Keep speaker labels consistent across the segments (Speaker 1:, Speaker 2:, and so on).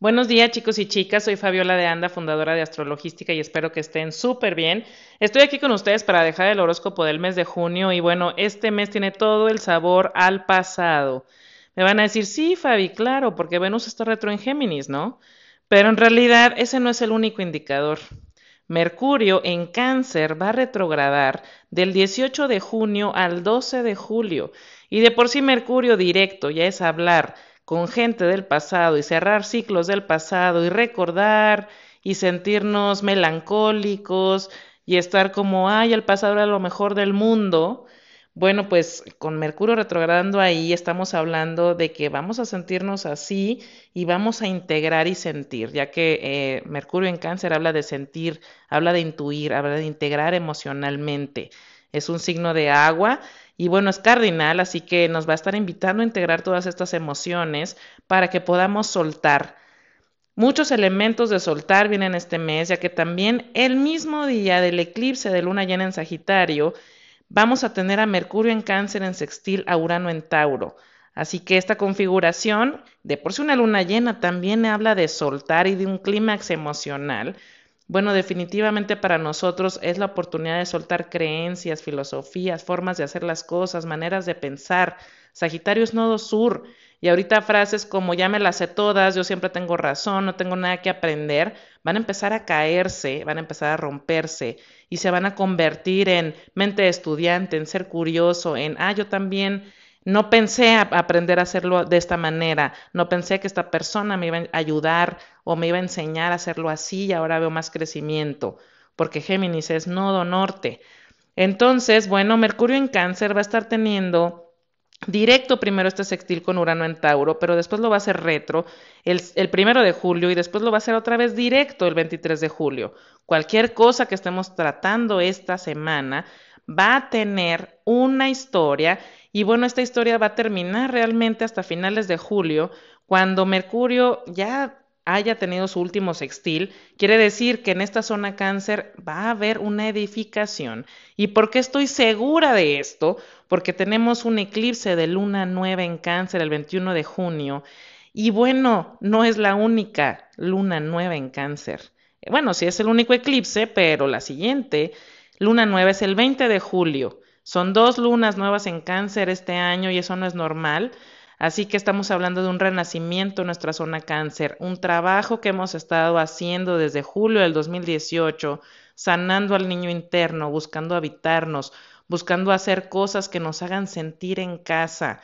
Speaker 1: Buenos días chicos y chicas, soy Fabiola de Anda, fundadora de Astrologística y espero que estén súper bien. Estoy aquí con ustedes para dejar el horóscopo del mes de junio y bueno, este mes tiene todo el sabor al pasado. Me van a decir, sí Fabi, claro, porque Venus está retro en Géminis, ¿no? Pero en realidad ese no es el único indicador. Mercurio en cáncer va a retrogradar del 18 de junio al 12 de julio y de por sí Mercurio directo ya es hablar con gente del pasado y cerrar ciclos del pasado y recordar y sentirnos melancólicos y estar como, ay, el pasado era lo mejor del mundo. Bueno, pues con Mercurio retrogradando ahí estamos hablando de que vamos a sentirnos así y vamos a integrar y sentir, ya que eh, Mercurio en cáncer habla de sentir, habla de intuir, habla de integrar emocionalmente. Es un signo de agua y bueno, es cardinal, así que nos va a estar invitando a integrar todas estas emociones para que podamos soltar. Muchos elementos de soltar vienen este mes, ya que también el mismo día del eclipse de luna llena en Sagitario, vamos a tener a Mercurio en cáncer en sextil a Urano en Tauro. Así que esta configuración, de por sí una luna llena, también habla de soltar y de un clímax emocional bueno, definitivamente para nosotros es la oportunidad de soltar creencias, filosofías, formas de hacer las cosas, maneras de pensar. Sagitario es nodo sur. Y ahorita frases como ya me las sé todas, yo siempre tengo razón, no tengo nada que aprender, van a empezar a caerse, van a empezar a romperse y se van a convertir en mente estudiante, en ser curioso, en, ah, yo también no pensé aprender a hacerlo de esta manera, no pensé que esta persona me iba a ayudar o me iba a enseñar a hacerlo así y ahora veo más crecimiento, porque Géminis es nodo norte. Entonces, bueno, Mercurio en cáncer va a estar teniendo directo primero este sextil con Urano en Tauro, pero después lo va a hacer retro el, el, primero de julio y después lo va a hacer otra vez directo el 23 de julio. Cualquier cosa que estemos tratando esta semana va a tener una historia y bueno, esta historia va a terminar realmente hasta finales de julio, cuando Mercurio ya haya tenido su último sextil, quiere decir que en esta zona cáncer va a haber una edificación. ¿Y por qué estoy segura de esto? Porque tenemos un eclipse de luna nueva en cáncer el 21 de junio. Y bueno, no es la única luna nueva en cáncer. Bueno, sí es el único eclipse, pero la siguiente luna nueva es el 20 de julio. Son dos lunas nuevas en cáncer este año y eso no es normal. Así que estamos hablando de un renacimiento en nuestra zona cáncer, un trabajo que hemos estado haciendo desde julio del 2018, sanando al niño interno, buscando habitarnos, buscando hacer cosas que nos hagan sentir en casa,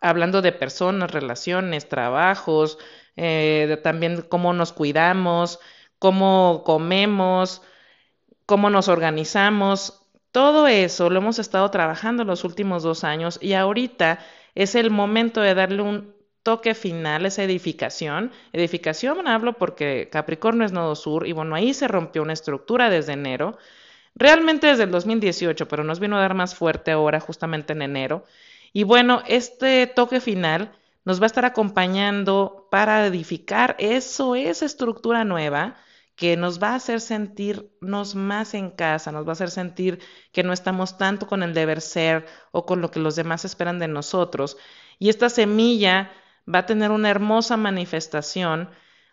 Speaker 1: hablando de personas, relaciones, trabajos, eh, también cómo nos cuidamos, cómo comemos, cómo nos organizamos, todo eso lo hemos estado trabajando los últimos dos años y ahorita es el momento de darle un toque final esa edificación. Edificación hablo porque Capricornio es nodo sur y bueno, ahí se rompió una estructura desde enero, realmente desde el 2018, pero nos vino a dar más fuerte ahora justamente en enero. Y bueno, este toque final nos va a estar acompañando para edificar eso, esa estructura nueva que nos va a hacer sentirnos más en casa, nos va a hacer sentir que no estamos tanto con el deber ser o con lo que los demás esperan de nosotros. Y esta semilla va a tener una hermosa manifestación.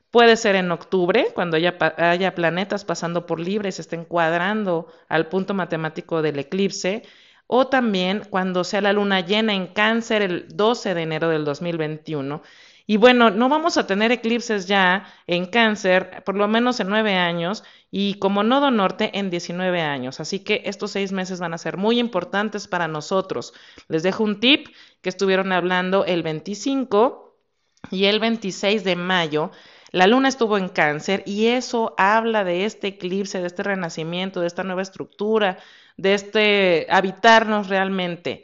Speaker 1: Puede ser en octubre, cuando haya, haya planetas pasando por libre y se estén cuadrando al punto matemático del eclipse, o también cuando sea la luna llena en cáncer el 12 de enero del 2021 y bueno, no vamos a tener eclipses ya en cáncer, por lo menos en nueve años, y como nodo norte en 19 años. Así que estos seis meses van a ser muy importantes para nosotros. Les dejo un tip que estuvieron hablando el 25 y el 26 de mayo. La luna estuvo en cáncer y eso habla de este eclipse, de este renacimiento, de esta nueva estructura, de este habitarnos realmente.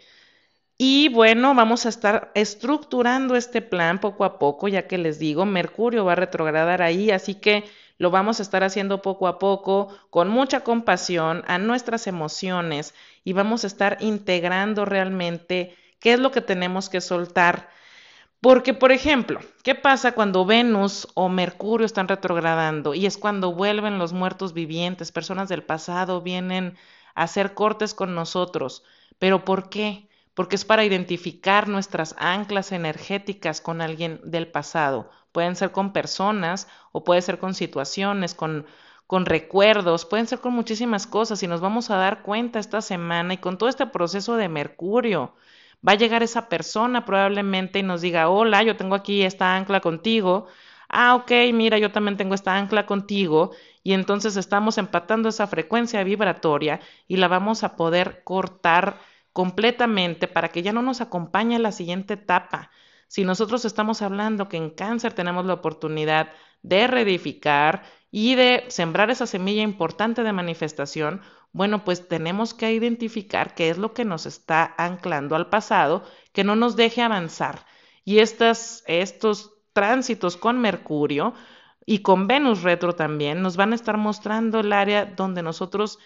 Speaker 1: Y bueno, vamos a estar estructurando este plan poco a poco, ya que les digo, Mercurio va a retrogradar ahí, así que lo vamos a estar haciendo poco a poco, con mucha compasión a nuestras emociones y vamos a estar integrando realmente qué es lo que tenemos que soltar. Porque, por ejemplo, ¿qué pasa cuando Venus o Mercurio están retrogradando? Y es cuando vuelven los muertos vivientes, personas del pasado vienen a hacer cortes con nosotros. ¿Pero por qué? Porque es para identificar nuestras anclas energéticas con alguien del pasado, pueden ser con personas o puede ser con situaciones, con, con recuerdos, pueden ser con muchísimas cosas y nos vamos a dar cuenta esta semana y con todo este proceso de Mercurio. Va a llegar esa persona probablemente y nos diga, hola, yo tengo aquí esta ancla contigo. Ah, ok, mira, yo también tengo esta ancla contigo y entonces estamos empatando esa frecuencia vibratoria y la vamos a poder cortar completamente para que ya no nos acompañe la siguiente etapa. Si nosotros estamos hablando que en cáncer tenemos la oportunidad de reedificar y de sembrar esa semilla importante de manifestación, bueno, pues tenemos que identificar qué es lo que nos está anclando al pasado, que no nos deje avanzar. Y estas, estos tránsitos con Mercurio y con Venus retro también nos van a estar mostrando el área donde nosotros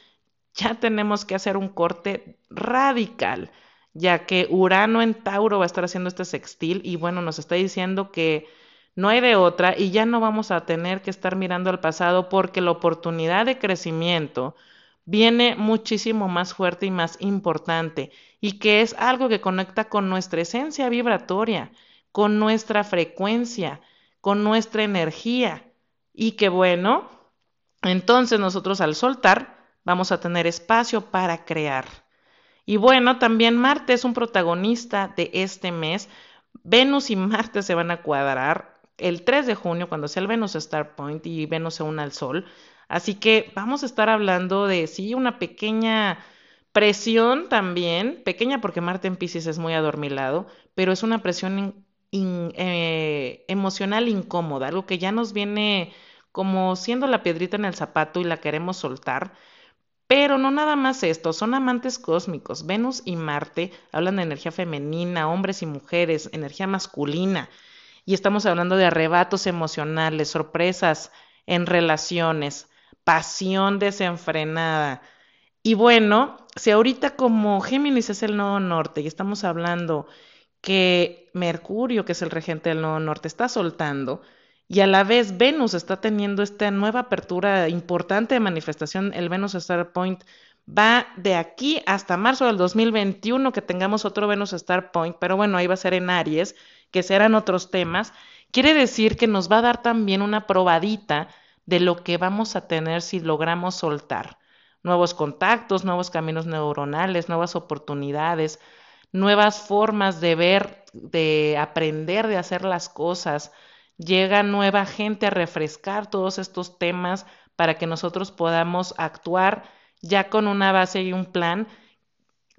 Speaker 1: ya tenemos que hacer un corte radical, ya que Urano en Tauro va a estar haciendo este sextil y bueno, nos está diciendo que no hay de otra y ya no vamos a tener que estar mirando al pasado porque la oportunidad de crecimiento viene muchísimo más fuerte y más importante y que es algo que conecta con nuestra esencia vibratoria, con nuestra frecuencia, con nuestra energía y que bueno, entonces nosotros al soltar vamos a tener espacio para crear. Y bueno, también Marte es un protagonista de este mes. Venus y Marte se van a cuadrar el 3 de junio cuando sea el Venus Star Point y Venus se una al Sol. Así que vamos a estar hablando de, sí, una pequeña presión también, pequeña porque Marte en Pisces es muy adormilado, pero es una presión eh, emocional incómoda, algo que ya nos viene como siendo la piedrita en el zapato y la queremos soltar. Pero no nada más esto, son amantes cósmicos. Venus y Marte hablan de energía femenina, hombres y mujeres, energía masculina. Y estamos hablando de arrebatos emocionales, sorpresas en relaciones, pasión desenfrenada. Y bueno, si ahorita como Géminis es el nodo norte y estamos hablando que Mercurio, que es el regente del nodo norte, está soltando, y a la vez Venus está teniendo esta nueva apertura importante de manifestación, el Venus Star Point va de aquí hasta marzo del 2021 que tengamos otro Venus Star Point, pero bueno, ahí va a ser en Aries, que serán otros temas, quiere decir que nos va a dar también una probadita de lo que vamos a tener si logramos soltar nuevos contactos, nuevos caminos neuronales, nuevas oportunidades, nuevas formas de ver, de aprender, de hacer las cosas, llega nueva gente a refrescar todos estos temas para que nosotros podamos actuar ya con una base y un plan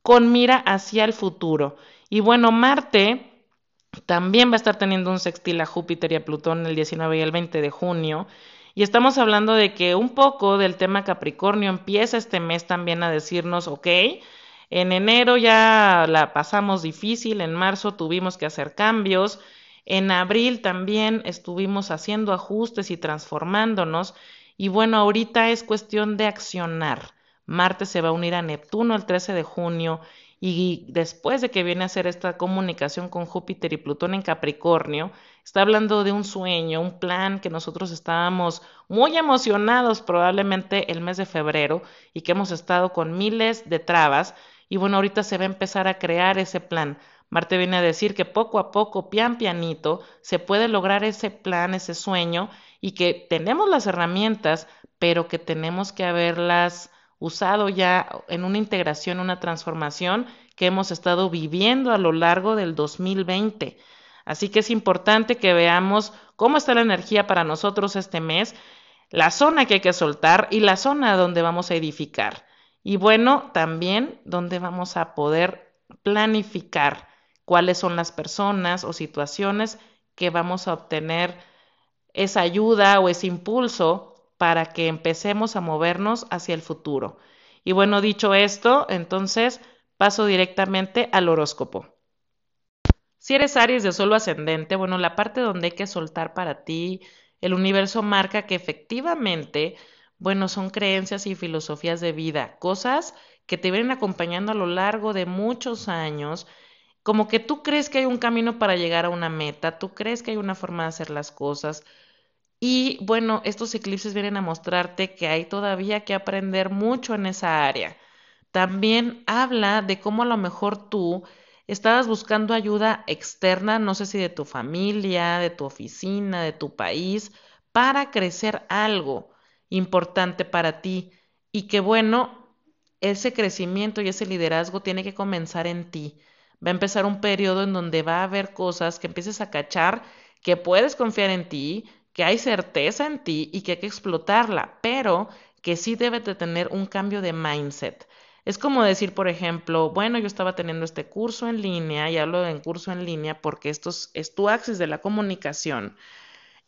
Speaker 1: con mira hacia el futuro. Y bueno, Marte también va a estar teniendo un sextil a Júpiter y a Plutón el 19 y el 20 de junio. Y estamos hablando de que un poco del tema Capricornio empieza este mes también a decirnos, ok, en enero ya la pasamos difícil, en marzo tuvimos que hacer cambios, en abril también estuvimos haciendo ajustes y transformándonos. Y bueno, ahorita es cuestión de accionar. Marte se va a unir a Neptuno el 13 de junio y después de que viene a hacer esta comunicación con Júpiter y Plutón en Capricornio, está hablando de un sueño, un plan que nosotros estábamos muy emocionados probablemente el mes de febrero y que hemos estado con miles de trabas y bueno, ahorita se va a empezar a crear ese plan. Marte viene a decir que poco a poco, pian pianito, se puede lograr ese plan, ese sueño, y que tenemos las herramientas, pero que tenemos que haberlas usado ya en una integración, una transformación que hemos estado viviendo a lo largo del 2020. Así que es importante que veamos cómo está la energía para nosotros este mes, la zona que hay que soltar y la zona donde vamos a edificar. Y bueno, también donde vamos a poder planificar cuáles son las personas o situaciones que vamos a obtener esa ayuda o ese impulso para que empecemos a movernos hacia el futuro. Y bueno, dicho esto, entonces paso directamente al horóscopo. Si eres Aries de solo ascendente, bueno, la parte donde hay que soltar para ti, el universo marca que efectivamente, bueno, son creencias y filosofías de vida, cosas que te vienen acompañando a lo largo de muchos años como que tú crees que hay un camino para llegar a una meta, tú crees que hay una forma de hacer las cosas. Y bueno, estos eclipses vienen a mostrarte que hay todavía que aprender mucho en esa área. También habla de cómo a lo mejor tú estabas buscando ayuda externa, no sé si de tu familia, de tu oficina, de tu país, para crecer algo importante para ti y que bueno, ese crecimiento y ese liderazgo tiene que comenzar en ti. Va a empezar un periodo en donde va a haber cosas que empieces a cachar, que puedes confiar en ti, que hay certeza en ti y que hay que explotarla, pero que sí debes de tener un cambio de mindset. Es como decir, por ejemplo, bueno, yo estaba teniendo este curso en línea, y hablo en curso en línea porque esto es, tu axis de la comunicación,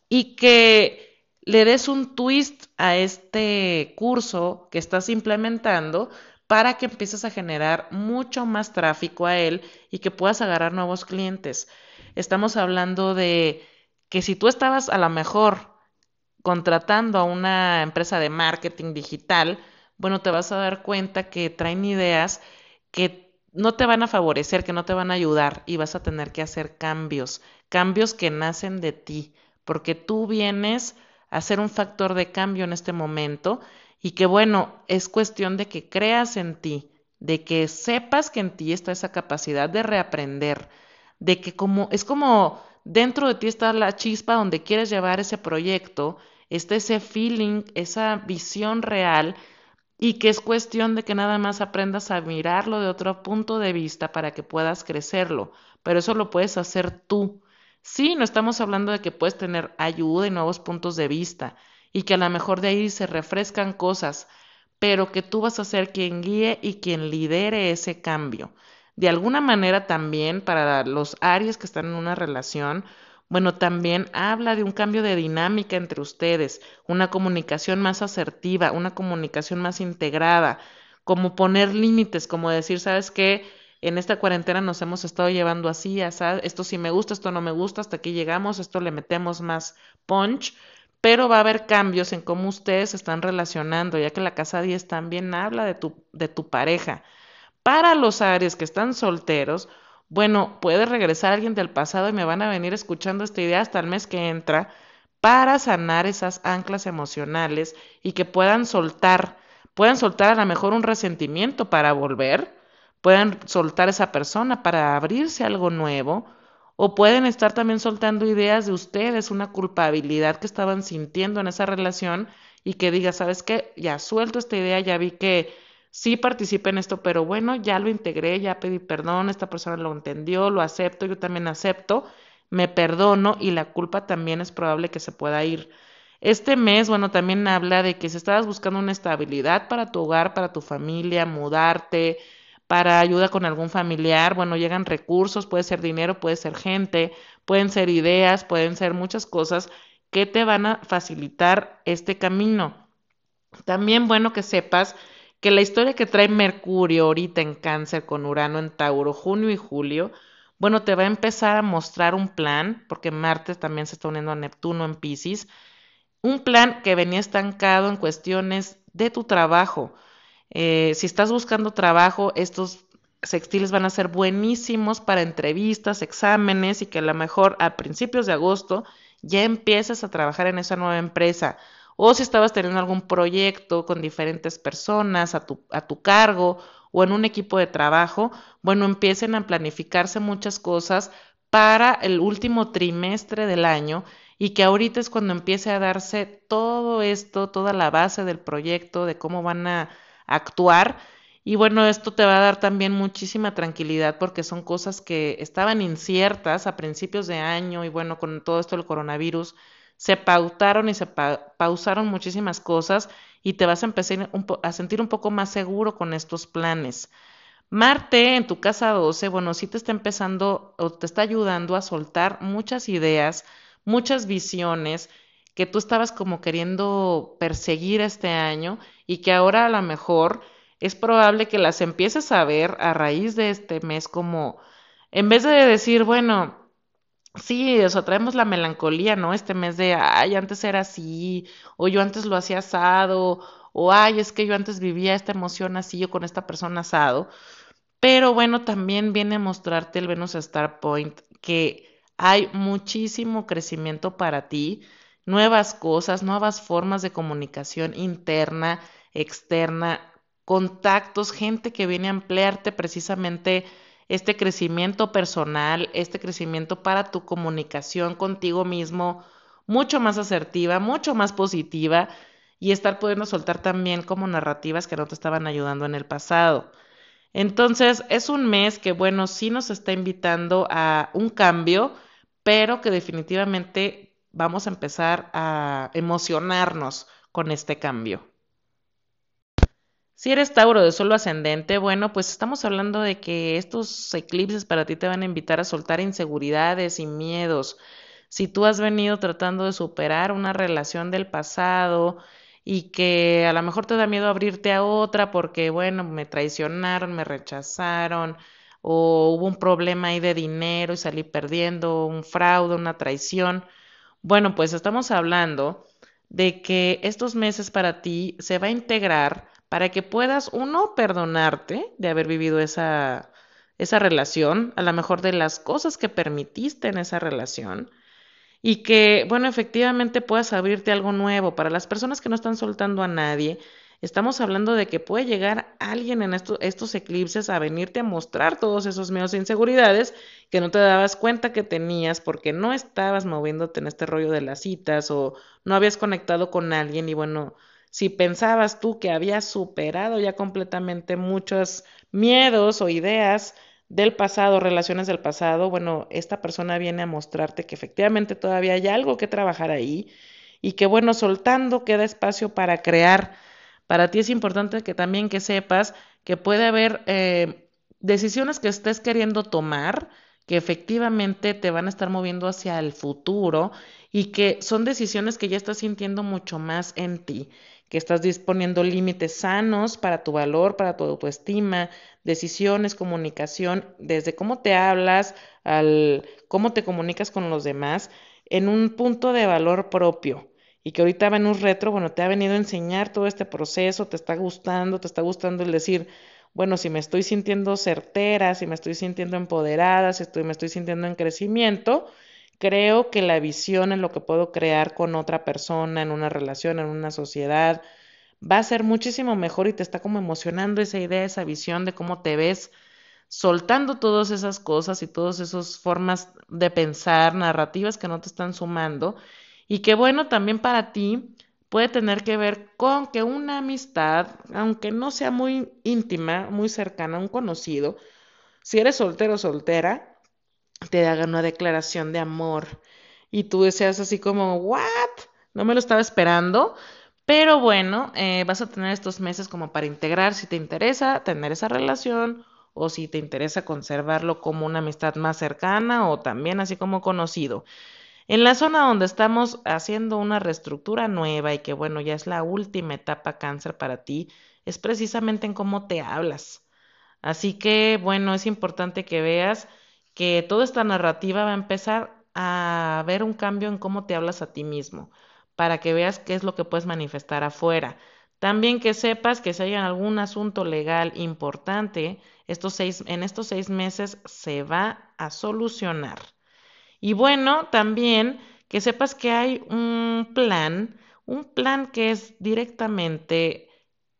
Speaker 1: y que le des un twist a este curso que estás implementando para que empieces a generar mucho más tráfico a él y que puedas agarrar nuevos clientes. Estamos hablando de que si tú estabas a lo mejor contratando a una empresa de marketing digital, bueno, te vas a dar cuenta que traen ideas que no te van a favorecer, que no te van a ayudar y vas a tener que hacer cambios, cambios que nacen de ti, porque tú vienes a ser un factor de cambio en este momento y que bueno, es cuestión de que creas en ti, de que sepas que en ti está esa capacidad de reaprender, de que como es como dentro de ti está la chispa donde quieres llevar ese proyecto, está ese feeling, esa visión real y que es cuestión de que nada más aprendas a mirarlo de otro punto de vista para que puedas crecerlo, pero eso lo puedes hacer tú. Sí, no estamos hablando de que puedes tener ayuda y nuevos puntos de vista y que a lo mejor de ahí se refrescan cosas, pero que tú vas a ser quien guíe y quien lidere ese cambio. De alguna manera también para los Aries que están en una relación, bueno, también habla de un cambio de dinámica entre ustedes, una comunicación más asertiva, una comunicación más integrada, como poner límites, como decir, ¿sabes qué? En esta cuarentena nos hemos estado llevando así, esto sí me gusta, esto no me gusta, hasta aquí llegamos, esto le metemos más punch, pero va a haber cambios en cómo ustedes se están relacionando, ya que la casa 10 también habla de tu, de tu pareja. Para los Aries que están solteros, bueno, puede regresar alguien del pasado y me van a venir escuchando esta idea hasta el mes que entra para sanar esas anclas emocionales y que puedan soltar, puedan soltar a lo mejor un resentimiento para volver, puedan soltar esa persona para abrirse algo nuevo, o pueden estar también soltando ideas de ustedes, una culpabilidad que estaban sintiendo en esa relación y que diga, ¿sabes qué? Ya suelto esta idea, ya vi que sí participé en esto, pero bueno, ya lo integré, ya pedí perdón, esta persona lo entendió, lo acepto, yo también acepto, me perdono y la culpa también es probable que se pueda ir. Este mes, bueno, también habla de que si estabas buscando una estabilidad para tu hogar, para tu familia, mudarte, para ayuda con algún familiar, bueno, llegan recursos, puede ser dinero, puede ser gente, pueden ser ideas, pueden ser muchas cosas que te van a facilitar este camino. También bueno que sepas que la historia que trae Mercurio ahorita en cáncer con Urano en Tauro, junio y julio, bueno, te va a empezar a mostrar un plan, porque Marte también se está uniendo a Neptuno en Pisces, un plan que venía estancado en cuestiones de tu trabajo. Eh, si estás buscando trabajo, estos sextiles van a ser buenísimos para entrevistas, exámenes y que a lo mejor a principios de agosto ya empieces a trabajar en esa nueva empresa. O si estabas teniendo algún proyecto con diferentes personas a tu, a tu cargo o en un equipo de trabajo, bueno, empiecen a planificarse muchas cosas para el último trimestre del año y que ahorita es cuando empiece a darse todo esto, toda la base del proyecto, de cómo van a actuar. Y bueno, esto te va a dar también muchísima tranquilidad porque son cosas que estaban inciertas a principios de año y bueno, con todo esto del coronavirus, se pautaron y se pausaron muchísimas cosas y te vas a empezar a sentir un poco más seguro con estos planes. Marte en tu casa 12, bueno, sí te está empezando o te está ayudando a soltar muchas ideas, muchas visiones que tú estabas como queriendo perseguir este año y que ahora a lo mejor es probable que las empieces a ver a raíz de este mes como, en vez de decir, bueno, Sí, o traemos la melancolía, ¿no? Este mes de, ay, antes era así, o yo antes lo hacía asado, o ay, es que yo antes vivía esta emoción así, yo con esta persona asado. Pero bueno, también viene a mostrarte el Venus Star Point que hay muchísimo crecimiento para ti, nuevas cosas, nuevas formas de comunicación interna, externa, contactos, gente que viene a ampliarte precisamente este crecimiento personal, este crecimiento para tu comunicación contigo mismo, mucho más asertiva, mucho más positiva y estar pudiendo soltar también como narrativas que no te estaban ayudando en el pasado. Entonces, es un mes que, bueno, sí nos está invitando a un cambio, pero que definitivamente vamos a empezar a emocionarnos con este cambio. Si eres Tauro de solo ascendente, bueno, pues estamos hablando de que estos eclipses para ti te van a invitar a soltar inseguridades y miedos. Si tú has venido tratando de superar una relación del pasado, y que a lo mejor te da miedo abrirte a otra porque, bueno, me traicionaron, me rechazaron o hubo un problema ahí de dinero y salí perdiendo, un fraude, una traición. Bueno, pues estamos hablando de que estos meses para ti se va a integrar para que puedas, uno, perdonarte de haber vivido esa, esa relación, a lo mejor de las cosas que permitiste en esa relación, y que, bueno, efectivamente puedas abrirte algo nuevo. Para las personas que no están soltando a nadie, estamos hablando de que puede llegar alguien en estos eclipses a venirte a mostrar todos esos miedos e inseguridades que no te dabas cuenta que tenías porque no estabas moviéndote en este rollo de las citas o no habías conectado con alguien y bueno, si pensabas tú que habías superado ya completamente muchos miedos o ideas, del pasado, relaciones del pasado, bueno, esta persona viene a mostrarte que efectivamente todavía hay algo que trabajar ahí y que bueno, soltando queda espacio para crear. Para ti es importante que también que sepas que puede haber eh, decisiones que estés queriendo tomar que efectivamente te van a estar moviendo hacia el futuro y que son decisiones que ya estás sintiendo mucho más en ti que estás disponiendo límites sanos para tu valor, para tu autoestima, decisiones, comunicación, desde cómo te hablas, al cómo te comunicas con los demás, en un punto de valor propio. Y que ahorita Venus Retro, bueno, te ha venido a enseñar todo este proceso, te está gustando, te está gustando el decir, bueno, si me estoy sintiendo certera, si me estoy sintiendo empoderada, si me estoy sintiendo en crecimiento, Creo que la visión en lo que puedo crear con otra persona, en una relación, en una sociedad, va a ser muchísimo mejor y te está como emocionando esa idea, esa visión de cómo te ves soltando todas esas cosas y todas esas formas de pensar, narrativas que no te están sumando y que bueno, también para ti puede tener que ver con que una amistad, aunque no sea muy íntima, muy cercana, un conocido, si eres soltero o soltera, te hagan una declaración de amor y tú deseas así como, ¿what? No me lo estaba esperando. Pero bueno, eh, vas a tener estos meses como para integrar si te interesa tener esa relación o si te interesa conservarlo como una amistad más cercana o también así como conocido. En la zona donde estamos haciendo una reestructura nueva y que bueno, ya es la última etapa cáncer para ti, es precisamente en cómo te hablas. Así que bueno, es importante que veas que toda esta narrativa va a empezar a ver un cambio en cómo te hablas a ti mismo, para que veas qué es lo que puedes manifestar afuera. También que sepas que si hay algún asunto legal importante, estos seis, en estos seis meses se va a solucionar. Y bueno, también que sepas que hay un plan, un plan que es directamente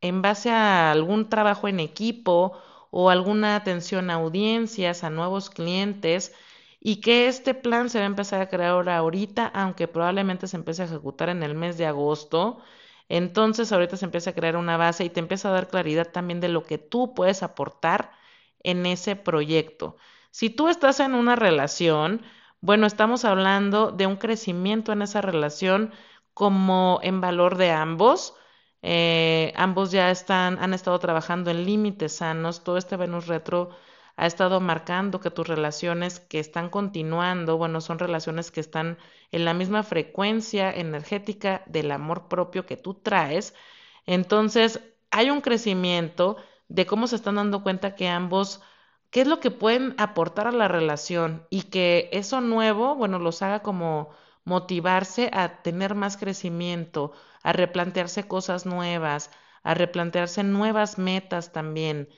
Speaker 1: en base a algún trabajo en equipo o alguna atención a audiencias, a nuevos clientes y que este plan se va a empezar a crear ahorita, aunque probablemente se empiece a ejecutar en el mes de agosto. Entonces ahorita se empieza a crear una base y te empieza a dar claridad también de lo que tú puedes aportar en ese proyecto. Si tú estás en una relación, bueno, estamos hablando de un crecimiento en esa relación como en valor de ambos, eh, ambos ya están, han estado trabajando en límites sanos. Todo este Venus retro ha estado marcando que tus relaciones que están continuando, bueno, son relaciones que están en la misma frecuencia energética del amor propio que tú traes. Entonces, hay un crecimiento de cómo se están dando cuenta que ambos, qué es lo que pueden aportar a la relación y que eso nuevo, bueno, los haga como motivarse a tener más crecimiento, a replantearse cosas nuevas, a replantearse nuevas metas también.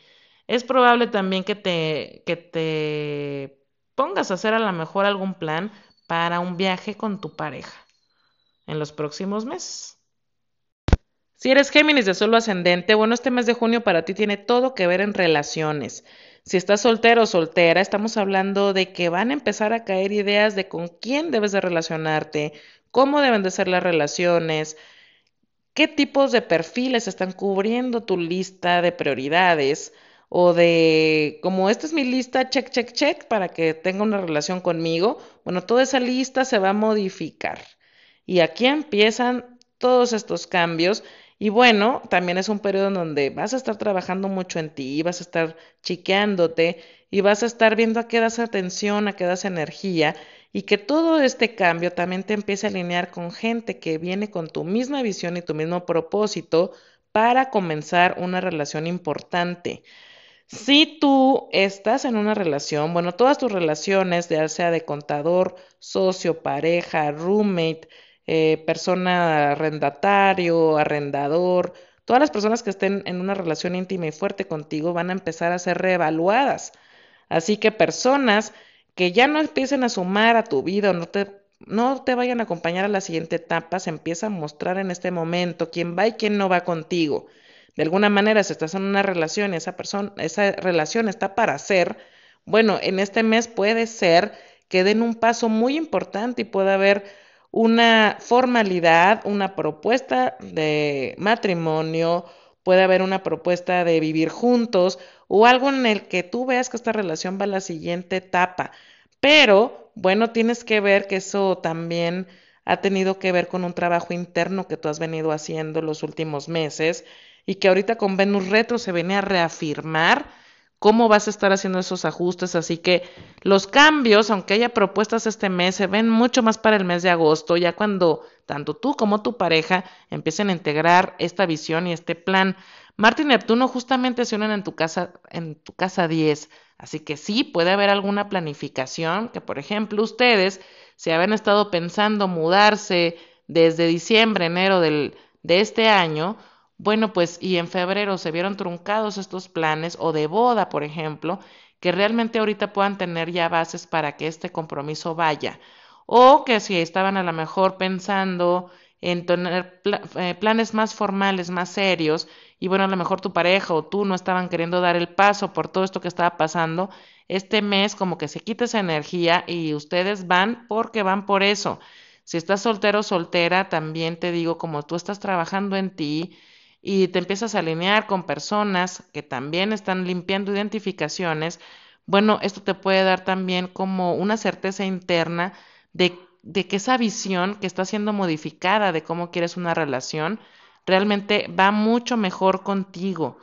Speaker 1: Es probable también que te, que te pongas a hacer a lo mejor algún plan para un viaje con tu pareja en los próximos meses. Si eres Géminis de solo ascendente, bueno, este mes de junio para ti tiene todo que ver en relaciones. Si estás soltero o soltera, estamos hablando de que van a empezar a caer ideas de con quién debes de relacionarte, cómo deben de ser las relaciones, qué tipos de perfiles están cubriendo tu lista de prioridades o de como esta es mi lista, check, check, check, para que tenga una relación conmigo. Bueno, toda esa lista se va a modificar. Y aquí empiezan todos estos cambios y bueno, también es un periodo en donde vas a estar trabajando mucho en ti, vas a estar chiqueándote y vas a estar viendo a qué das atención, a qué das energía y que todo este cambio también te empiece a alinear con gente que viene con tu misma visión y tu mismo propósito para comenzar una relación importante. Si tú estás en una relación, bueno, todas tus relaciones, ya sea de contador, socio, pareja, roommate, eh, persona arrendatario, arrendador, todas las personas que estén en una relación íntima y fuerte contigo van a empezar a ser reevaluadas. Así que personas que ya no empiecen a sumar a tu vida o no te, no te vayan a acompañar a la siguiente etapa, se empieza a mostrar en este momento quién va y quién no va contigo. De alguna manera, si estás en una relación y esa persona, esa relación está para ser, bueno, en este mes puede ser que den un paso muy importante y pueda haber una formalidad, una propuesta de matrimonio, puede haber una propuesta de vivir juntos o algo en el que tú veas que esta relación va a la siguiente etapa. Pero, bueno, tienes que ver que eso también ha tenido que ver con un trabajo interno que tú has venido haciendo los últimos meses y que ahorita con Venus Retro se viene a reafirmar cómo vas a estar haciendo esos ajustes. Así que los cambios, aunque haya propuestas este mes, se ven mucho más para el mes de agosto, ya cuando tanto tú como tu pareja empiecen a integrar esta visión y este plan. Marte y Neptuno justamente se unen en tu casa, en tu casa 10. Así que sí, puede haber alguna planificación que, por ejemplo, ustedes se habían estado pensando mudarse desde diciembre, enero del, de este año, bueno, pues y en febrero se vieron truncados estos planes o de boda, por ejemplo, que realmente ahorita puedan tener ya bases para que este compromiso vaya. O que si estaban a lo mejor pensando en tener eh, planes más formales, más serios, y bueno, a lo mejor tu pareja o tú no estaban queriendo dar el paso por todo esto que estaba pasando, este mes como que se quita esa energía y ustedes van porque van por eso. Si estás soltero o soltera, también te digo, como tú estás trabajando en ti, y te empiezas a alinear con personas que también están limpiando identificaciones, bueno, esto te puede dar también como una certeza interna de, de que esa visión que está siendo modificada de cómo quieres una relación realmente va mucho mejor contigo.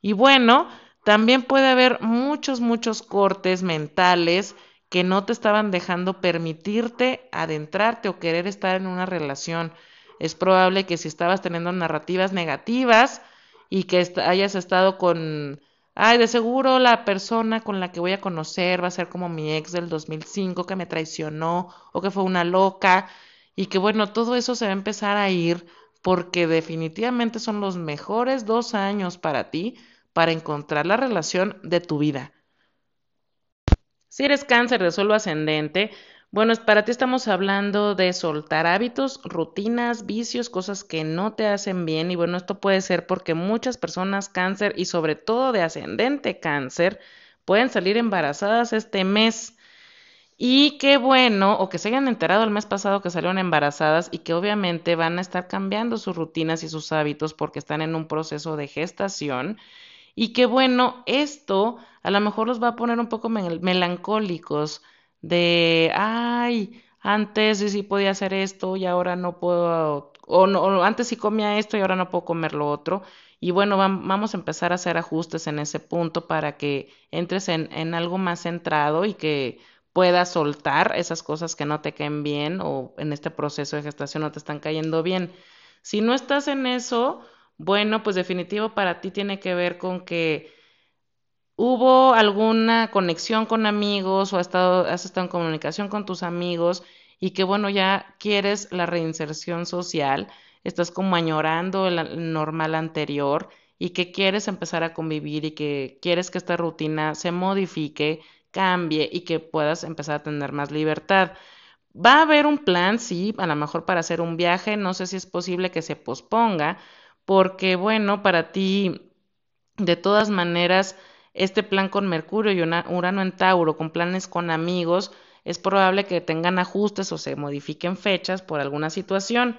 Speaker 1: Y bueno, también puede haber muchos, muchos cortes mentales que no te estaban dejando permitirte adentrarte o querer estar en una relación. Es probable que si estabas teniendo narrativas negativas y que hayas estado con, ay, de seguro la persona con la que voy a conocer va a ser como mi ex del 2005 que me traicionó o que fue una loca y que bueno, todo eso se va a empezar a ir porque definitivamente son los mejores dos años para ti para encontrar la relación de tu vida. Si eres cáncer de suelo ascendente, bueno, para ti estamos hablando de soltar hábitos, rutinas, vicios, cosas que no te hacen bien. Y bueno, esto puede ser porque muchas personas cáncer y sobre todo de ascendente cáncer pueden salir embarazadas este mes. Y qué bueno, o que se hayan enterado el mes pasado que salieron embarazadas y que obviamente van a estar cambiando sus rutinas y sus hábitos porque están en un proceso de gestación. Y qué bueno, esto a lo mejor los va a poner un poco melancólicos de, ay, antes sí podía hacer esto y ahora no puedo, o, no, antes sí comía esto y ahora no puedo comer lo otro. Y bueno, vamos a empezar a hacer ajustes en ese punto para que entres en, en algo más centrado y que puedas soltar esas cosas que no te caen bien o en este proceso de gestación no te están cayendo bien. Si no estás en eso, bueno, pues definitivo para ti tiene que ver con que ¿Hubo alguna conexión con amigos o has estado, has estado en comunicación con tus amigos y que bueno, ya quieres la reinserción social, estás como añorando el normal anterior y que quieres empezar a convivir y que quieres que esta rutina se modifique, cambie y que puedas empezar a tener más libertad? Va a haber un plan, sí, a lo mejor para hacer un viaje, no sé si es posible que se posponga, porque bueno, para ti, de todas maneras, este plan con Mercurio y Urano en Tauro, con planes con amigos, es probable que tengan ajustes o se modifiquen fechas por alguna situación.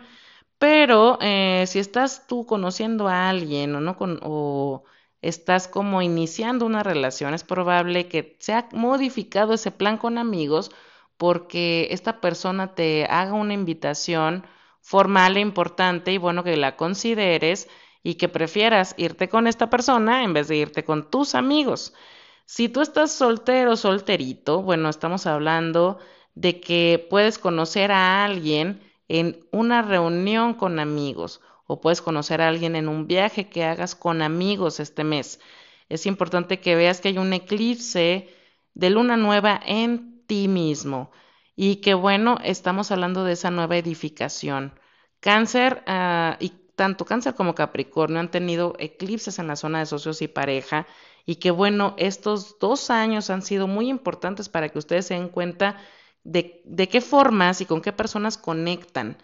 Speaker 1: Pero eh, si estás tú conociendo a alguien o no con, o estás como iniciando una relación, es probable que se ha modificado ese plan con amigos porque esta persona te haga una invitación formal e importante y bueno que la consideres y que prefieras irte con esta persona en vez de irte con tus amigos. Si tú estás soltero solterito, bueno, estamos hablando de que puedes conocer a alguien en una reunión con amigos o puedes conocer a alguien en un viaje que hagas con amigos este mes. Es importante que veas que hay un eclipse de luna nueva en ti mismo y que bueno, estamos hablando de esa nueva edificación. Cáncer uh, y tanto Cáncer como Capricornio han tenido eclipses en la zona de socios y pareja y que bueno, estos dos años han sido muy importantes para que ustedes se den cuenta de, de qué formas y con qué personas conectan.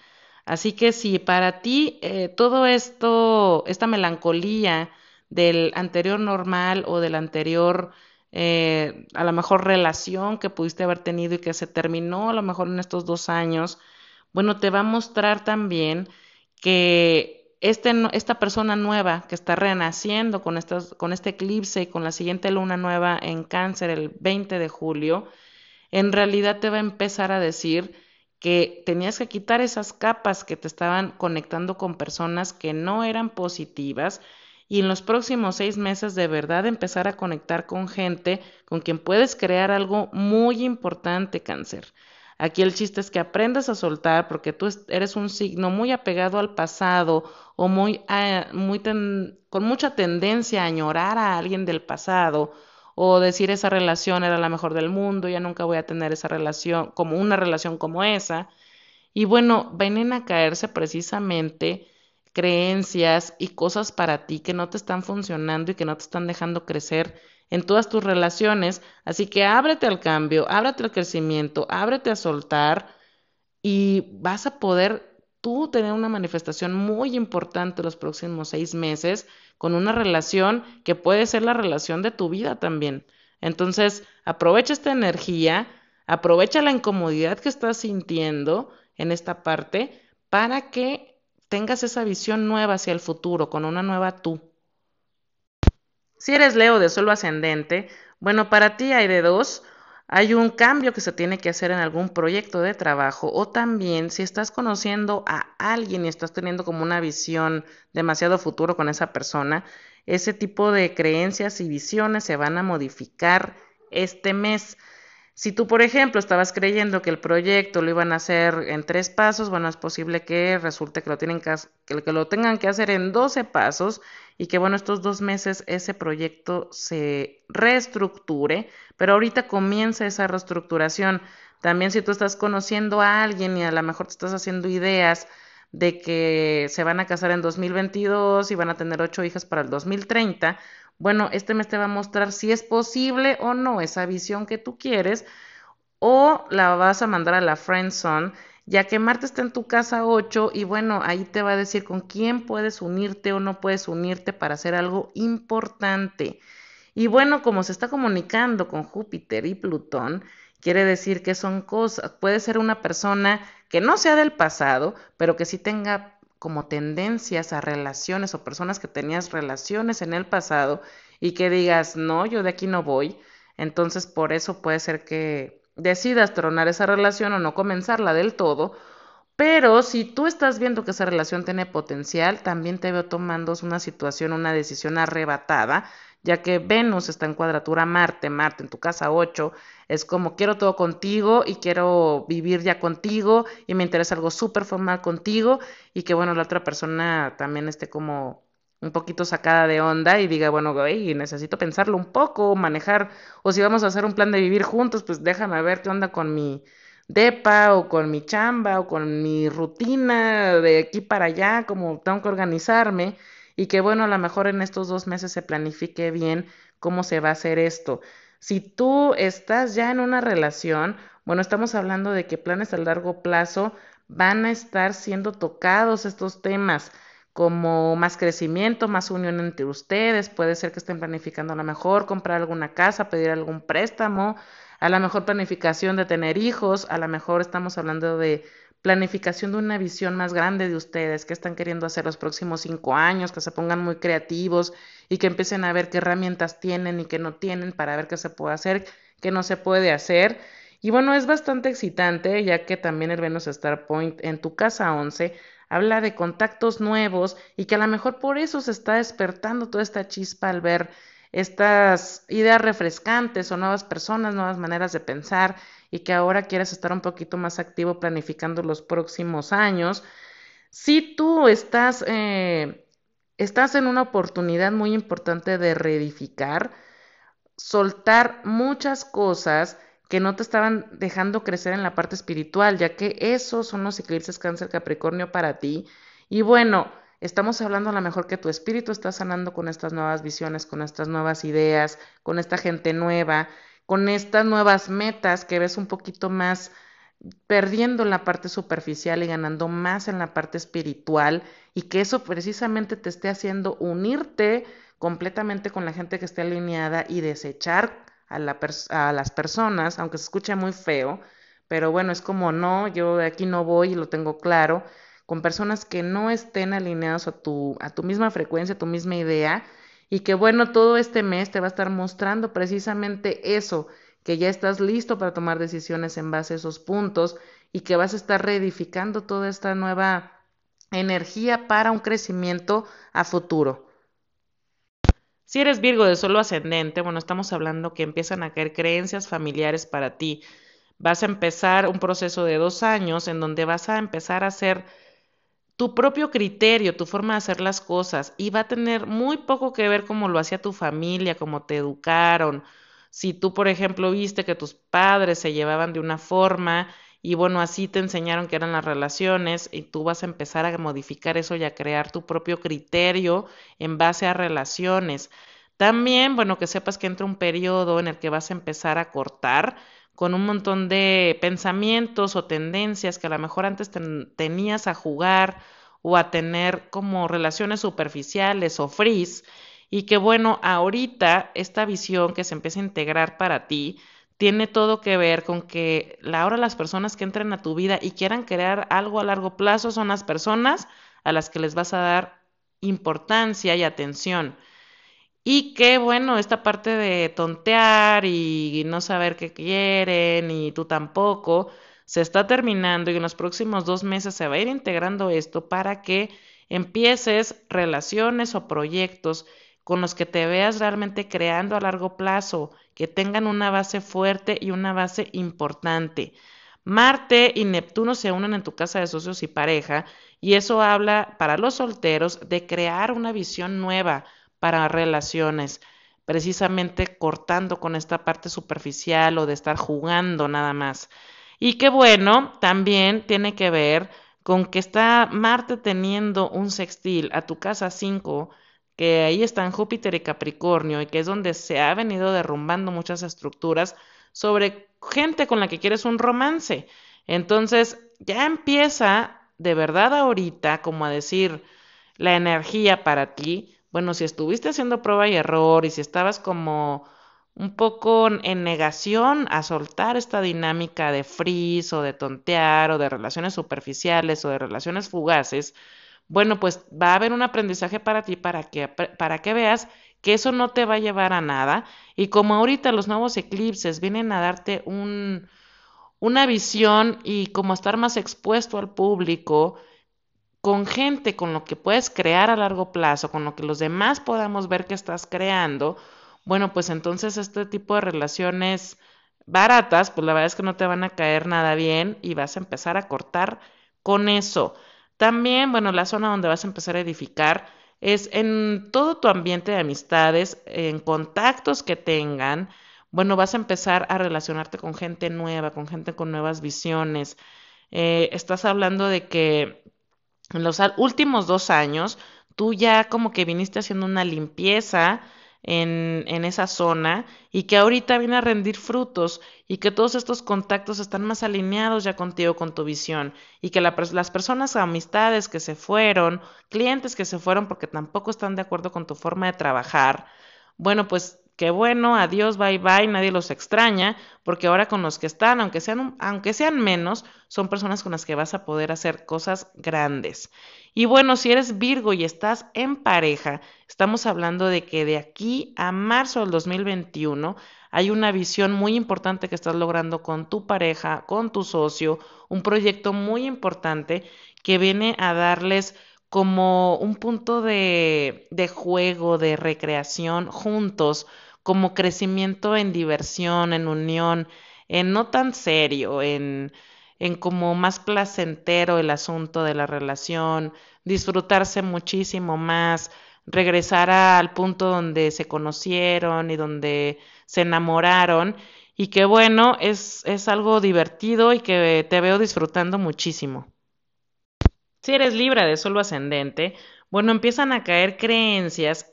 Speaker 1: Así que si para ti eh, todo esto, esta melancolía del anterior normal o del anterior, eh, a lo mejor relación que pudiste haber tenido y que se terminó a lo mejor en estos dos años, bueno, te va a mostrar también que este, esta persona nueva que está renaciendo con, estos, con este eclipse y con la siguiente luna nueva en cáncer el 20 de julio, en realidad te va a empezar a decir que tenías que quitar esas capas que te estaban conectando con personas que no eran positivas y en los próximos seis meses de verdad empezar a conectar con gente con quien puedes crear algo muy importante, cáncer. Aquí el chiste es que aprendas a soltar porque tú eres un signo muy apegado al pasado o muy, con mucha tendencia a añorar a alguien del pasado o decir esa relación era la mejor del mundo, ya nunca voy a tener esa relación, como una relación como esa. Y bueno, vienen a caerse precisamente creencias y cosas para ti que no te están funcionando y que no te están dejando crecer en todas tus relaciones. Así que ábrete al cambio, ábrete al crecimiento, ábrete a soltar y vas a poder tú tener una manifestación muy importante los próximos seis meses con una relación que puede ser la relación de tu vida también. Entonces, aprovecha esta energía, aprovecha la incomodidad que estás sintiendo en esta parte para que tengas esa visión nueva hacia el futuro, con una nueva tú. Si eres Leo de solo ascendente, bueno, para ti hay de dos hay un cambio que se tiene que hacer en algún proyecto de trabajo o también si estás conociendo a alguien y estás teniendo como una visión demasiado futuro con esa persona, ese tipo de creencias y visiones se van a modificar este mes. Si tú, por ejemplo, estabas creyendo que el proyecto lo iban a hacer en tres pasos, bueno, es posible que resulte que lo, tienen que, que lo tengan que hacer en 12 pasos y que, bueno, estos dos meses ese proyecto se reestructure, pero ahorita comienza esa reestructuración. También si tú estás conociendo a alguien y a lo mejor te estás haciendo ideas de que se van a casar en 2022 y van a tener ocho hijas para el 2030, bueno, este mes te va a mostrar si es posible o no esa visión que tú quieres o la vas a mandar a la friend zone, ya que Marte está en tu casa 8 y bueno, ahí te va a decir con quién puedes unirte o no puedes unirte para hacer algo importante. Y bueno, como se está comunicando con Júpiter y Plutón, quiere decir que son cosas, puede ser una persona que no sea del pasado, pero que sí tenga como tendencias a relaciones o personas que tenías relaciones en el pasado y que digas, no, yo de aquí no voy. Entonces, por eso puede ser que decidas tronar esa relación o no comenzarla del todo. Pero si tú estás viendo que esa relación tiene potencial, también te veo tomando una situación, una decisión arrebatada ya que Venus está en cuadratura Marte, Marte en tu casa 8, es como quiero todo contigo y quiero vivir ya contigo y me interesa algo súper formal contigo y que bueno, la otra persona también esté como un poquito sacada de onda y diga, bueno, güey, necesito pensarlo un poco, manejar, o si vamos a hacer un plan de vivir juntos, pues déjame ver qué onda con mi depa o con mi chamba o con mi rutina de aquí para allá, como tengo que organizarme y que bueno, a lo mejor en estos dos meses se planifique bien cómo se va a hacer esto. Si tú estás ya en una relación, bueno, estamos hablando de que planes a largo plazo van a estar siendo tocados estos temas. como más crecimiento, más unión entre ustedes, puede ser que estén planificando a lo mejor comprar alguna casa, pedir algún préstamo, a lo mejor planificación de tener hijos, a lo mejor estamos hablando de planificación de una visión más grande de ustedes, qué están queriendo hacer los próximos cinco años, que se pongan muy creativos y que empiecen a ver qué herramientas tienen y qué no tienen para ver qué se puede hacer, qué no se puede hacer. Y bueno, es bastante excitante, ya que también el Venus Star Point en tu casa 11 habla de contactos nuevos y que a lo mejor por eso se está despertando toda esta chispa al ver estas ideas refrescantes o nuevas personas, nuevas maneras de pensar y que ahora quieres estar un poquito más activo planificando los próximos años. Si tú estás, eh, estás en una oportunidad muy importante de reedificar, soltar muchas cosas que no te estaban dejando crecer en la parte espiritual, ya que esos son los eclipses cáncer capricornio para ti. Y bueno, estamos hablando a lo mejor que tu espíritu está sanando con estas nuevas visiones, con estas nuevas ideas, con esta gente nueva, con estas nuevas metas que ves un poquito más perdiendo en la parte superficial y ganando más en la parte espiritual y que eso precisamente te esté haciendo unirte completamente con la gente que esté alineada y desechar a, las personas, aunque se escuche muy feo, pero bueno, es como no, yo de aquí no voy y lo tengo claro, con personas que no estén alineados a tu, a tu misma frecuencia, a tu misma idea, y que bueno, todo este mes te va a estar mostrando precisamente eso, que ya estás listo para tomar decisiones en base a esos puntos y que vas a estar reedificando toda esta nueva energía para un crecimiento a futuro. Si eres Virgo de solo ascendente, bueno, estamos hablando que empiezan a caer creencias familiares para ti. Vas a empezar un proceso de dos años en donde vas a empezar a hacer tu propio criterio, tu forma de hacer las cosas y va a tener muy poco que ver cómo lo hacía tu familia, cómo te educaron. Si tú, por ejemplo, viste que tus padres se llevaban de una forma y bueno, así te enseñaron que eran las relaciones y tú vas a empezar a modificar eso y a crear tu propio criterio en base a relaciones. También, bueno, que sepas que entra un periodo en el que vas a empezar a cortar con un montón de pensamientos o tendencias que a lo mejor antes tenías a jugar o a tener como relaciones superficiales o frizz y que bueno, ahorita esta visión que se empieza a integrar para ti tiene todo que ver con que ahora las personas que entren a tu vida y quieran crear algo a largo plazo son las personas a las que les vas a dar importancia y atención. Y que bueno, esta parte de tontear y no saber qué quieren y tú tampoco, se está terminando y en los próximos dos meses se va a ir integrando esto para que empieces relaciones o proyectos con los que te veas realmente creando a largo plazo, que tengan una base fuerte y una base importante. Marte y Neptuno se unen en tu casa de socios y pareja y eso habla para los solteros de crear una visión nueva para relaciones, precisamente cortando con esta parte superficial o de estar jugando nada más. Y que bueno, también tiene que ver con que está Marte teniendo un sextil a tu casa 5 que ahí están Júpiter y Capricornio y que es donde se ha venido derrumbando muchas estructuras sobre gente con la que quieres un romance. Entonces ya empieza de verdad ahorita como a decir la energía para ti. Bueno, si estuviste haciendo prueba y error y si estabas como un poco en negación a soltar esta dinámica de frizz o de tontear o de relaciones superficiales o de relaciones fugaces, bueno, pues va a haber un aprendizaje para ti para que, para que veas que eso no te va a llevar a nada. Y como ahorita los nuevos eclipses vienen a darte un, una visión y como estar más expuesto al público, con gente con lo que puedes crear a largo plazo, con lo que los demás podamos ver que estás creando, bueno, pues entonces este tipo de relaciones baratas, pues la verdad es que no te van a caer nada bien y vas a empezar a cortar con eso. También, bueno, la zona donde vas a empezar a edificar es en todo tu ambiente de amistades, en contactos que tengan. Bueno, vas a empezar a relacionarte con gente nueva, con gente con nuevas visiones. Eh, estás hablando de que en los últimos dos años tú ya como que viniste haciendo una limpieza en, en, esa zona y que ahorita viene a rendir frutos y que todos estos contactos están más alineados ya contigo, con tu visión y que las personas, amistades que se fueron, clientes que se fueron porque tampoco están de acuerdo con tu forma de trabajar, bueno, pues qué bueno, adiós, bye bye, nadie los extraña, porque ahora con los que están, aunque sean, aunque sean menos, son personas con las que vas a poder hacer cosas grandes. Y bueno, si eres Virgo y estás en pareja, estamos hablando de que de aquí a marzo del 2021 hay una visión muy importante que estás logrando con tu pareja, con tu socio, un proyecto muy importante que viene a darles como un punto de, de juego, de recreación juntos, como crecimiento en diversión, en unión, en no tan serio, en en como más placentero el asunto de la relación, disfrutarse muchísimo más, regresar al punto donde se conocieron y donde se enamoraron y que bueno, es, es algo divertido y que te veo disfrutando muchísimo. Si eres libre de solo ascendente, bueno, empiezan a caer creencias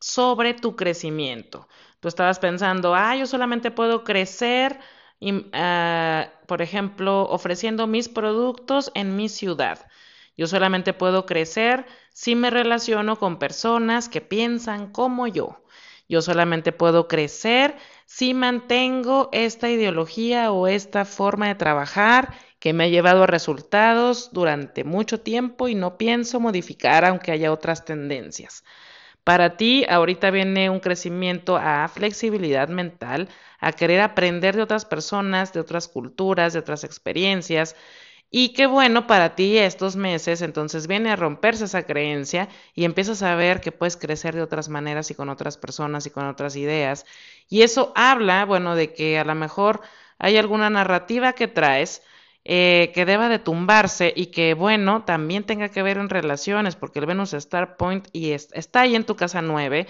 Speaker 1: sobre tu crecimiento. Tú estabas pensando, ah, yo solamente puedo crecer ah, por ejemplo, ofreciendo mis productos en mi ciudad. Yo solamente puedo crecer si me relaciono con personas que piensan como yo. Yo solamente puedo crecer si mantengo esta ideología o esta forma de trabajar que me ha llevado a resultados durante mucho tiempo y no pienso modificar aunque haya otras tendencias. Para ti, ahorita viene un crecimiento a flexibilidad mental, a querer aprender de otras personas, de otras culturas, de otras experiencias. Y qué bueno para ti estos meses, entonces viene a romperse esa creencia y empiezas a ver que puedes crecer de otras maneras y con otras personas y con otras ideas. Y eso habla, bueno, de que a lo mejor hay alguna narrativa que traes eh, que deba de tumbarse y que, bueno, también tenga que ver en relaciones, porque el Venus Star Point y está ahí en tu casa 9,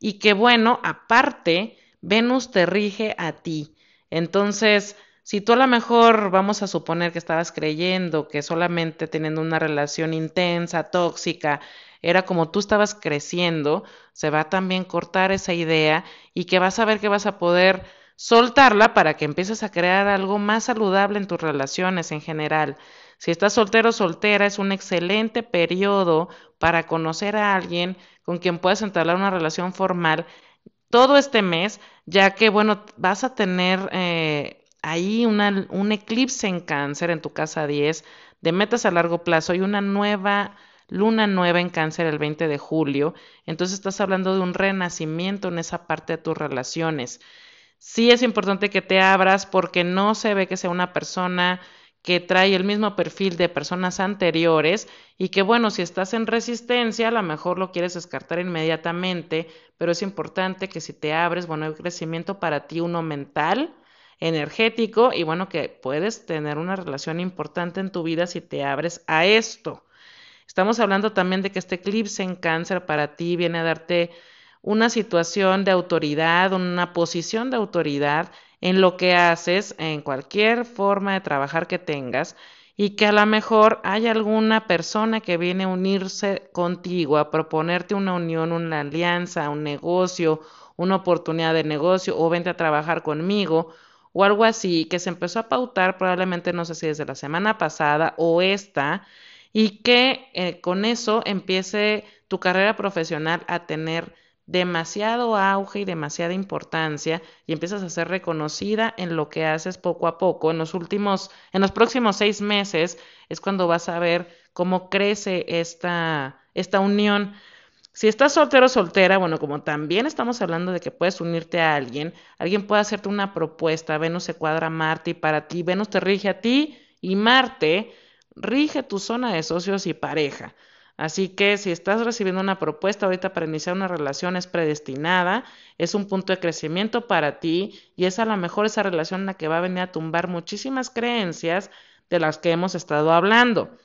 Speaker 1: y que, bueno, aparte, Venus te rige a ti. Entonces, si tú a lo mejor vamos a suponer que estabas creyendo que solamente teniendo una relación intensa, tóxica, era como tú estabas creciendo, se va a también cortar esa idea y que vas a ver que vas a poder soltarla para que empieces a crear algo más saludable en tus relaciones en general. Si estás soltero o soltera, es un excelente periodo para conocer a alguien con quien puedas entablar una relación formal todo este mes, ya que, bueno, vas a tener eh, ahí una, un eclipse en cáncer en tu casa 10 de metas a largo plazo y una nueva luna nueva en cáncer el 20 de julio. Entonces estás hablando de un renacimiento en esa parte de tus relaciones sí es importante que te abras porque no se ve que sea una persona que trae el mismo perfil de personas anteriores y que bueno, si estás en resistencia, a lo mejor lo quieres descartar inmediatamente, pero es importante que si te abres, bueno, hay crecimiento para ti, uno mental, energético y bueno, que puedes tener una relación importante en tu vida si te abres a esto. Estamos hablando también de que este eclipse en cáncer para ti viene a darte una situación de autoridad, una posición de autoridad en lo que haces, en cualquier forma de trabajar que tengas, y que a lo mejor hay alguna persona que viene a unirse contigo, a proponerte una unión, una alianza, un negocio, una oportunidad de negocio, o vente a trabajar conmigo, o algo así, que se empezó a pautar probablemente, no sé si desde la semana pasada o esta, y que eh, con eso empiece tu carrera profesional a tener demasiado auge y demasiada importancia y empiezas a ser reconocida en lo que haces poco a poco. En los últimos, en los próximos seis meses es cuando vas a ver cómo crece esta, esta unión. Si estás soltero o soltera, bueno, como también estamos hablando de que puedes unirte a alguien, alguien puede hacerte una propuesta, Venus se cuadra a Marte y para ti, Venus te rige a ti y Marte rige tu zona de socios y pareja. Así que si estás recibiendo una propuesta ahorita para iniciar una relación es predestinada, es un punto de crecimiento para ti y es a lo mejor esa relación en la que va a venir a tumbar muchísimas creencias de las que hemos estado hablando.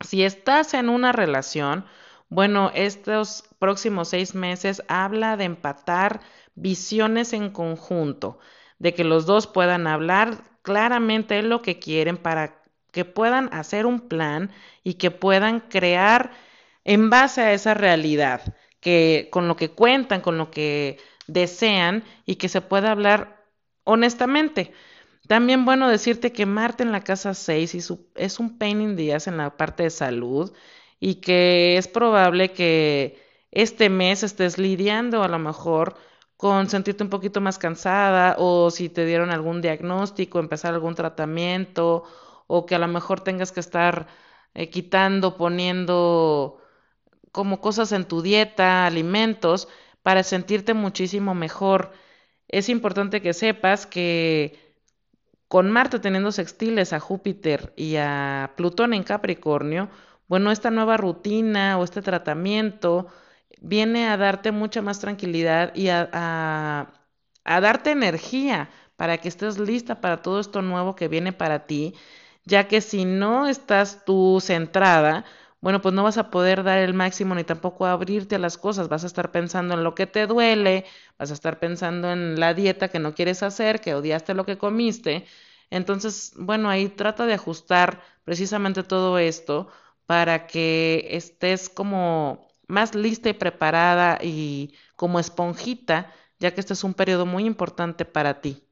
Speaker 1: Si estás en una relación, bueno, estos próximos seis meses habla de empatar visiones en conjunto, de que los dos puedan hablar claramente lo que quieren para que puedan hacer un plan y que puedan crear en base a esa realidad, que con lo que cuentan, con lo que desean y que se pueda hablar honestamente. También bueno decirte que Marte en la casa 6 es un pain in the en la parte de salud y que es probable que este mes estés lidiando a lo mejor con sentirte un poquito más cansada o si te dieron algún diagnóstico, empezar algún tratamiento o que a lo mejor tengas que estar eh, quitando, poniendo como cosas en tu dieta, alimentos, para sentirte muchísimo mejor. Es importante que sepas que con Marte teniendo sextiles a Júpiter y a Plutón en Capricornio, bueno, esta nueva rutina o este tratamiento viene a darte mucha más tranquilidad y a, a, darte energía para que estés lista para todo esto nuevo que viene para ti, ya que si no estás tú centrada, bueno, pues no vas a poder dar el máximo ni tampoco abrirte a las cosas, vas a estar pensando en lo que te duele, vas a estar pensando en la dieta que no quieres hacer, que odiaste lo que comiste. Entonces, bueno, ahí trata de ajustar precisamente todo esto para que estés como más lista y preparada y como esponjita, ya que este es un periodo muy importante para ti.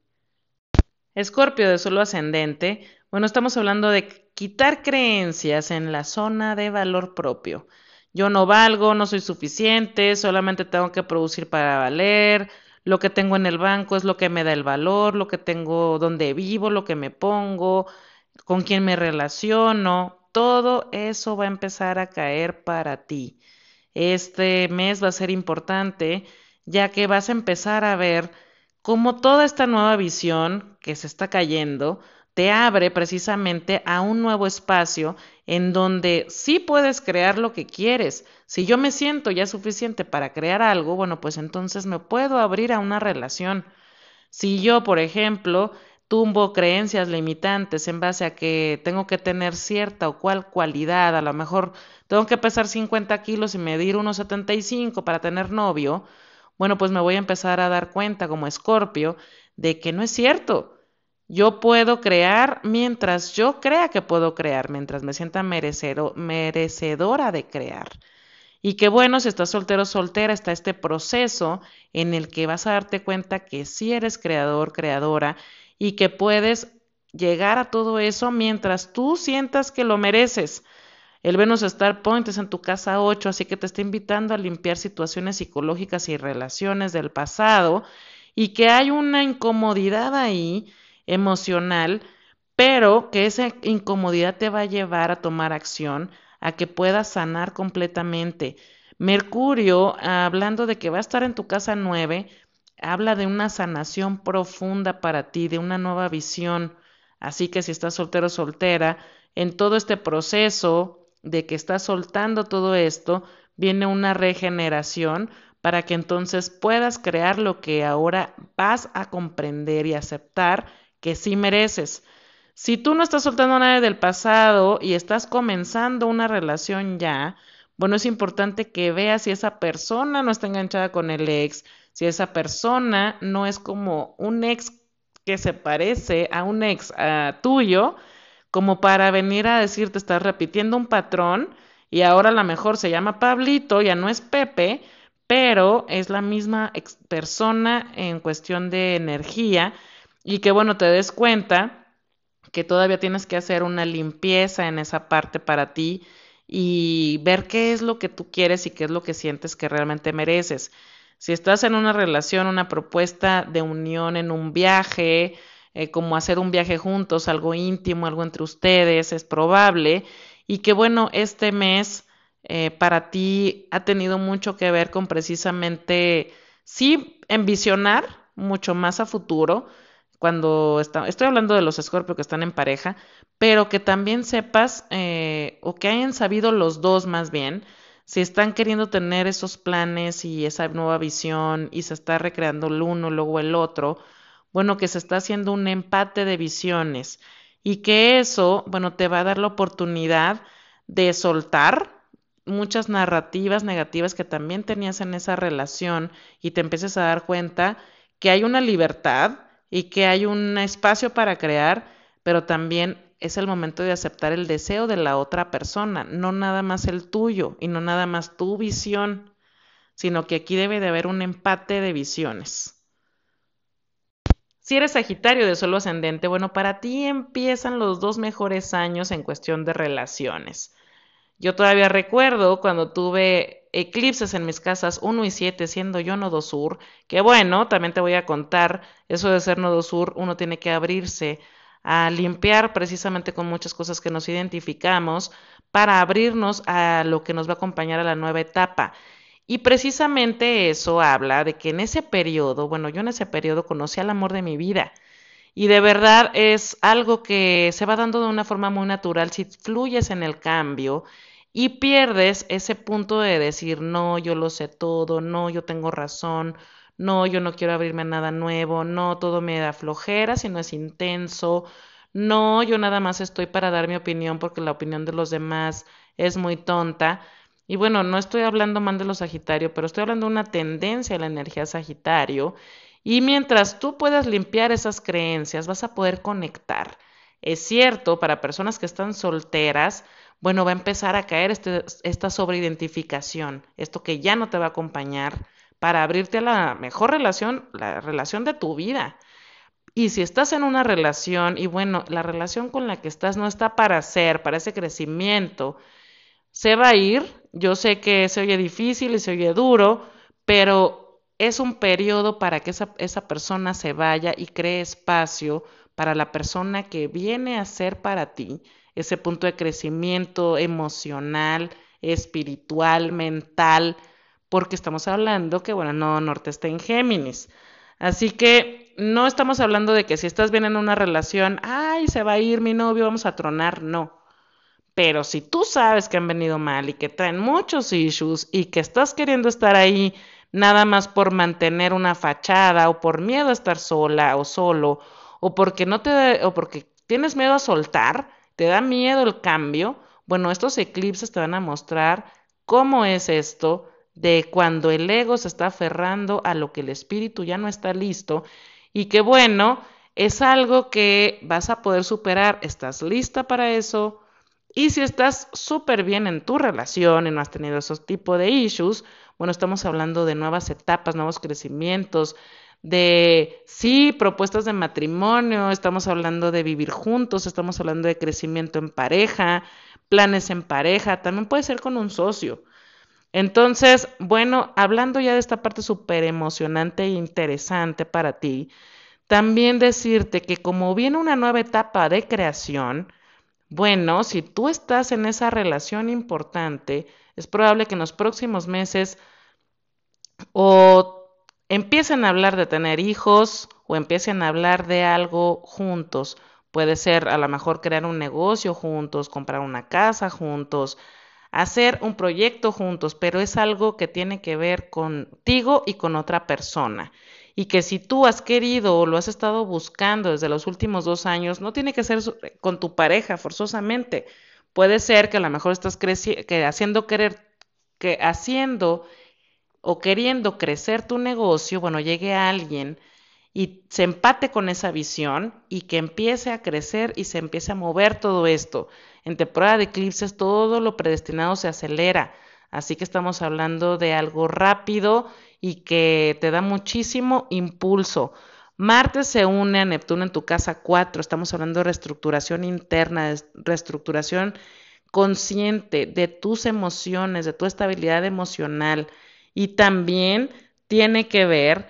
Speaker 1: Escorpio de solo ascendente, bueno, estamos hablando de quitar creencias en la zona de valor propio. Yo no valgo, no soy suficiente, solamente tengo que producir para valer, lo que tengo en el banco es lo que me da el valor, lo que tengo donde vivo, lo que me pongo, con quién me relaciono, todo eso va a empezar a caer para ti. Este mes va a ser importante ya que vas a empezar a ver cómo toda esta nueva visión que se está cayendo te abre precisamente a un nuevo espacio en donde sí puedes crear lo que quieres. Si yo me siento ya suficiente para crear algo, bueno, pues entonces me puedo abrir a una relación. Si yo, por ejemplo, tumbo creencias limitantes en base a que tengo que tener cierta o cual cualidad, a lo mejor tengo que pesar 50 kilos y medir unos 75 para tener novio, bueno, pues me voy a empezar a dar cuenta como escorpio de que no es cierto. Yo puedo crear mientras yo crea que puedo crear, mientras me sienta merecedora de crear. Y que bueno, si estás soltero o soltera, está este proceso en el que vas a darte cuenta que sí eres creador, creadora y que puedes llegar a todo eso mientras tú sientas que lo mereces. El Venus Star Point es en tu casa 8, así que te está invitando a limpiar situaciones psicológicas y relaciones del pasado y que hay una incomodidad ahí emocional, pero que esa incomodidad te va a llevar a tomar acción, a que puedas sanar completamente. Mercurio, hablando de que va a estar en tu casa 9, habla de una sanación profunda para ti, de una nueva visión. Así que si estás soltero o soltera, en todo este proceso de que estás soltando todo esto, viene una regeneración para que entonces puedas crear lo que ahora vas a comprender y aceptar que sí mereces. Si tú no estás soltando nada del pasado y estás comenzando una relación ya, bueno, es importante que veas si esa persona no está enganchada con el ex, si esa persona no es como un ex que se parece a un ex tuyo, como para venir a decirte estás repitiendo un patrón y ahora a lo mejor se llama Pablito, ya no es Pepe, pero es la misma persona en cuestión de energía y que bueno, te des cuenta que todavía tienes que hacer una limpieza en esa parte para ti y ver qué es lo que tú quieres y qué es lo que sientes que realmente mereces. Si estás en una relación, una propuesta de unión en un viaje, eh, como hacer un viaje juntos, algo íntimo, algo entre ustedes, es probable. Y que bueno, este mes eh, para ti ha tenido mucho que ver con precisamente, sí, envisionar mucho más a futuro, cuando estoy hablando de los escorpios que están en pareja, pero que también sepas, eh, o que hayan sabido los dos más bien, si están queriendo tener esos planes y esa nueva visión y se está recreando el uno, luego el otro, bueno, que se está haciendo un empate de visiones y que eso, bueno, te va a dar la oportunidad de soltar muchas narrativas negativas que también tenías en esa relación y te empieces a dar cuenta que hay una libertad y que hay un espacio para crear, pero también es el momento de aceptar el deseo de la otra persona, no nada más el tuyo y no nada más tu visión. sino que aquí debe de haber un empate de visiones. Si eres Sagitario de solo ascendente, bueno, para ti empiezan los dos mejores años en cuestión de relaciones. Yo todavía recuerdo cuando tuve eclipses en mis casas 1 y 7, siendo yo nodo sur, que bueno, también te voy a contar, eso de ser nodo sur, uno tiene que abrirse a limpiar precisamente con muchas cosas que nos identificamos para abrirnos a lo que nos va a acompañar a la nueva etapa. Y precisamente eso habla de que en ese periodo, bueno, yo en ese periodo conocí al amor de mi vida. Y de verdad es algo que se va dando de una forma muy natural si fluyes en el cambio y pierdes ese punto de decir, no, yo lo sé todo, no, yo tengo razón, no, yo no quiero abrirme a nada nuevo, no, todo me da flojera, sino es intenso, no, yo nada más estoy para dar mi opinión porque la opinión de los demás es muy tonta. Y bueno, no estoy hablando mal de los Sagitario, pero estoy hablando de una tendencia a la energía Sagitario. Y mientras tú puedas limpiar esas creencias, vas a poder conectar. Es cierto, para personas que están solteras, bueno, va a empezar a caer este, esta sobreidentificación, esto que ya no te va a acompañar para abrirte a la mejor relación, la relación de tu vida. Y si estás en una relación y bueno, la relación con la que estás no está para ser, para ese crecimiento, se va a ir. Yo sé que se oye difícil y se oye duro, pero es un periodo para que esa, esa persona se vaya y cree espacio para la persona que viene a ser para ti, ese punto de crecimiento emocional, espiritual, mental, porque estamos hablando que, bueno, no, Norte está en Géminis. Así que no estamos hablando de que si estás bien en una relación, ay, se va a ir mi novio, vamos a tronar, no. Pero si tú sabes que han venido mal y que traen muchos issues y que estás queriendo estar ahí nada más por mantener una fachada o por miedo a estar sola o solo o porque no te o porque tienes miedo a soltar, te da miedo el cambio, bueno, estos eclipses te van a mostrar cómo es esto de cuando el ego se está aferrando a lo que el espíritu ya no está listo y que bueno, es algo que vas a poder superar, ¿estás lista para eso? Y si estás súper bien en tu relación y no has tenido esos tipos de issues, bueno, estamos hablando de nuevas etapas, nuevos crecimientos, de, sí, propuestas de matrimonio, estamos hablando de vivir juntos, estamos hablando de crecimiento en pareja, planes en pareja, también puede ser con un socio. Entonces, bueno, hablando ya de esta parte súper emocionante e interesante para ti, también decirte que como viene una nueva etapa de creación, bueno, si tú estás en esa relación importante, es probable que en los próximos meses o empiecen a hablar de tener hijos o empiecen a hablar de algo juntos. Puede ser a lo mejor crear un negocio juntos, comprar una casa juntos, hacer un proyecto juntos, pero es algo que tiene que ver contigo y con otra persona y que si tú has querido o lo has estado buscando desde los últimos dos años, no tiene que ser con tu pareja forzosamente. Puede ser que a lo mejor estás que haciendo querer, que haciendo o queriendo crecer tu negocio, bueno, llegue a alguien y se empate con esa visión y que empiece a crecer y se empiece a mover todo esto. En temporada de eclipses todo lo predestinado se acelera, así que estamos hablando de algo rápido y que te da muchísimo impulso. Marte se une a Neptuno en tu casa 4. Estamos hablando de reestructuración interna, de reestructuración consciente de tus emociones, de tu estabilidad emocional. Y también tiene que ver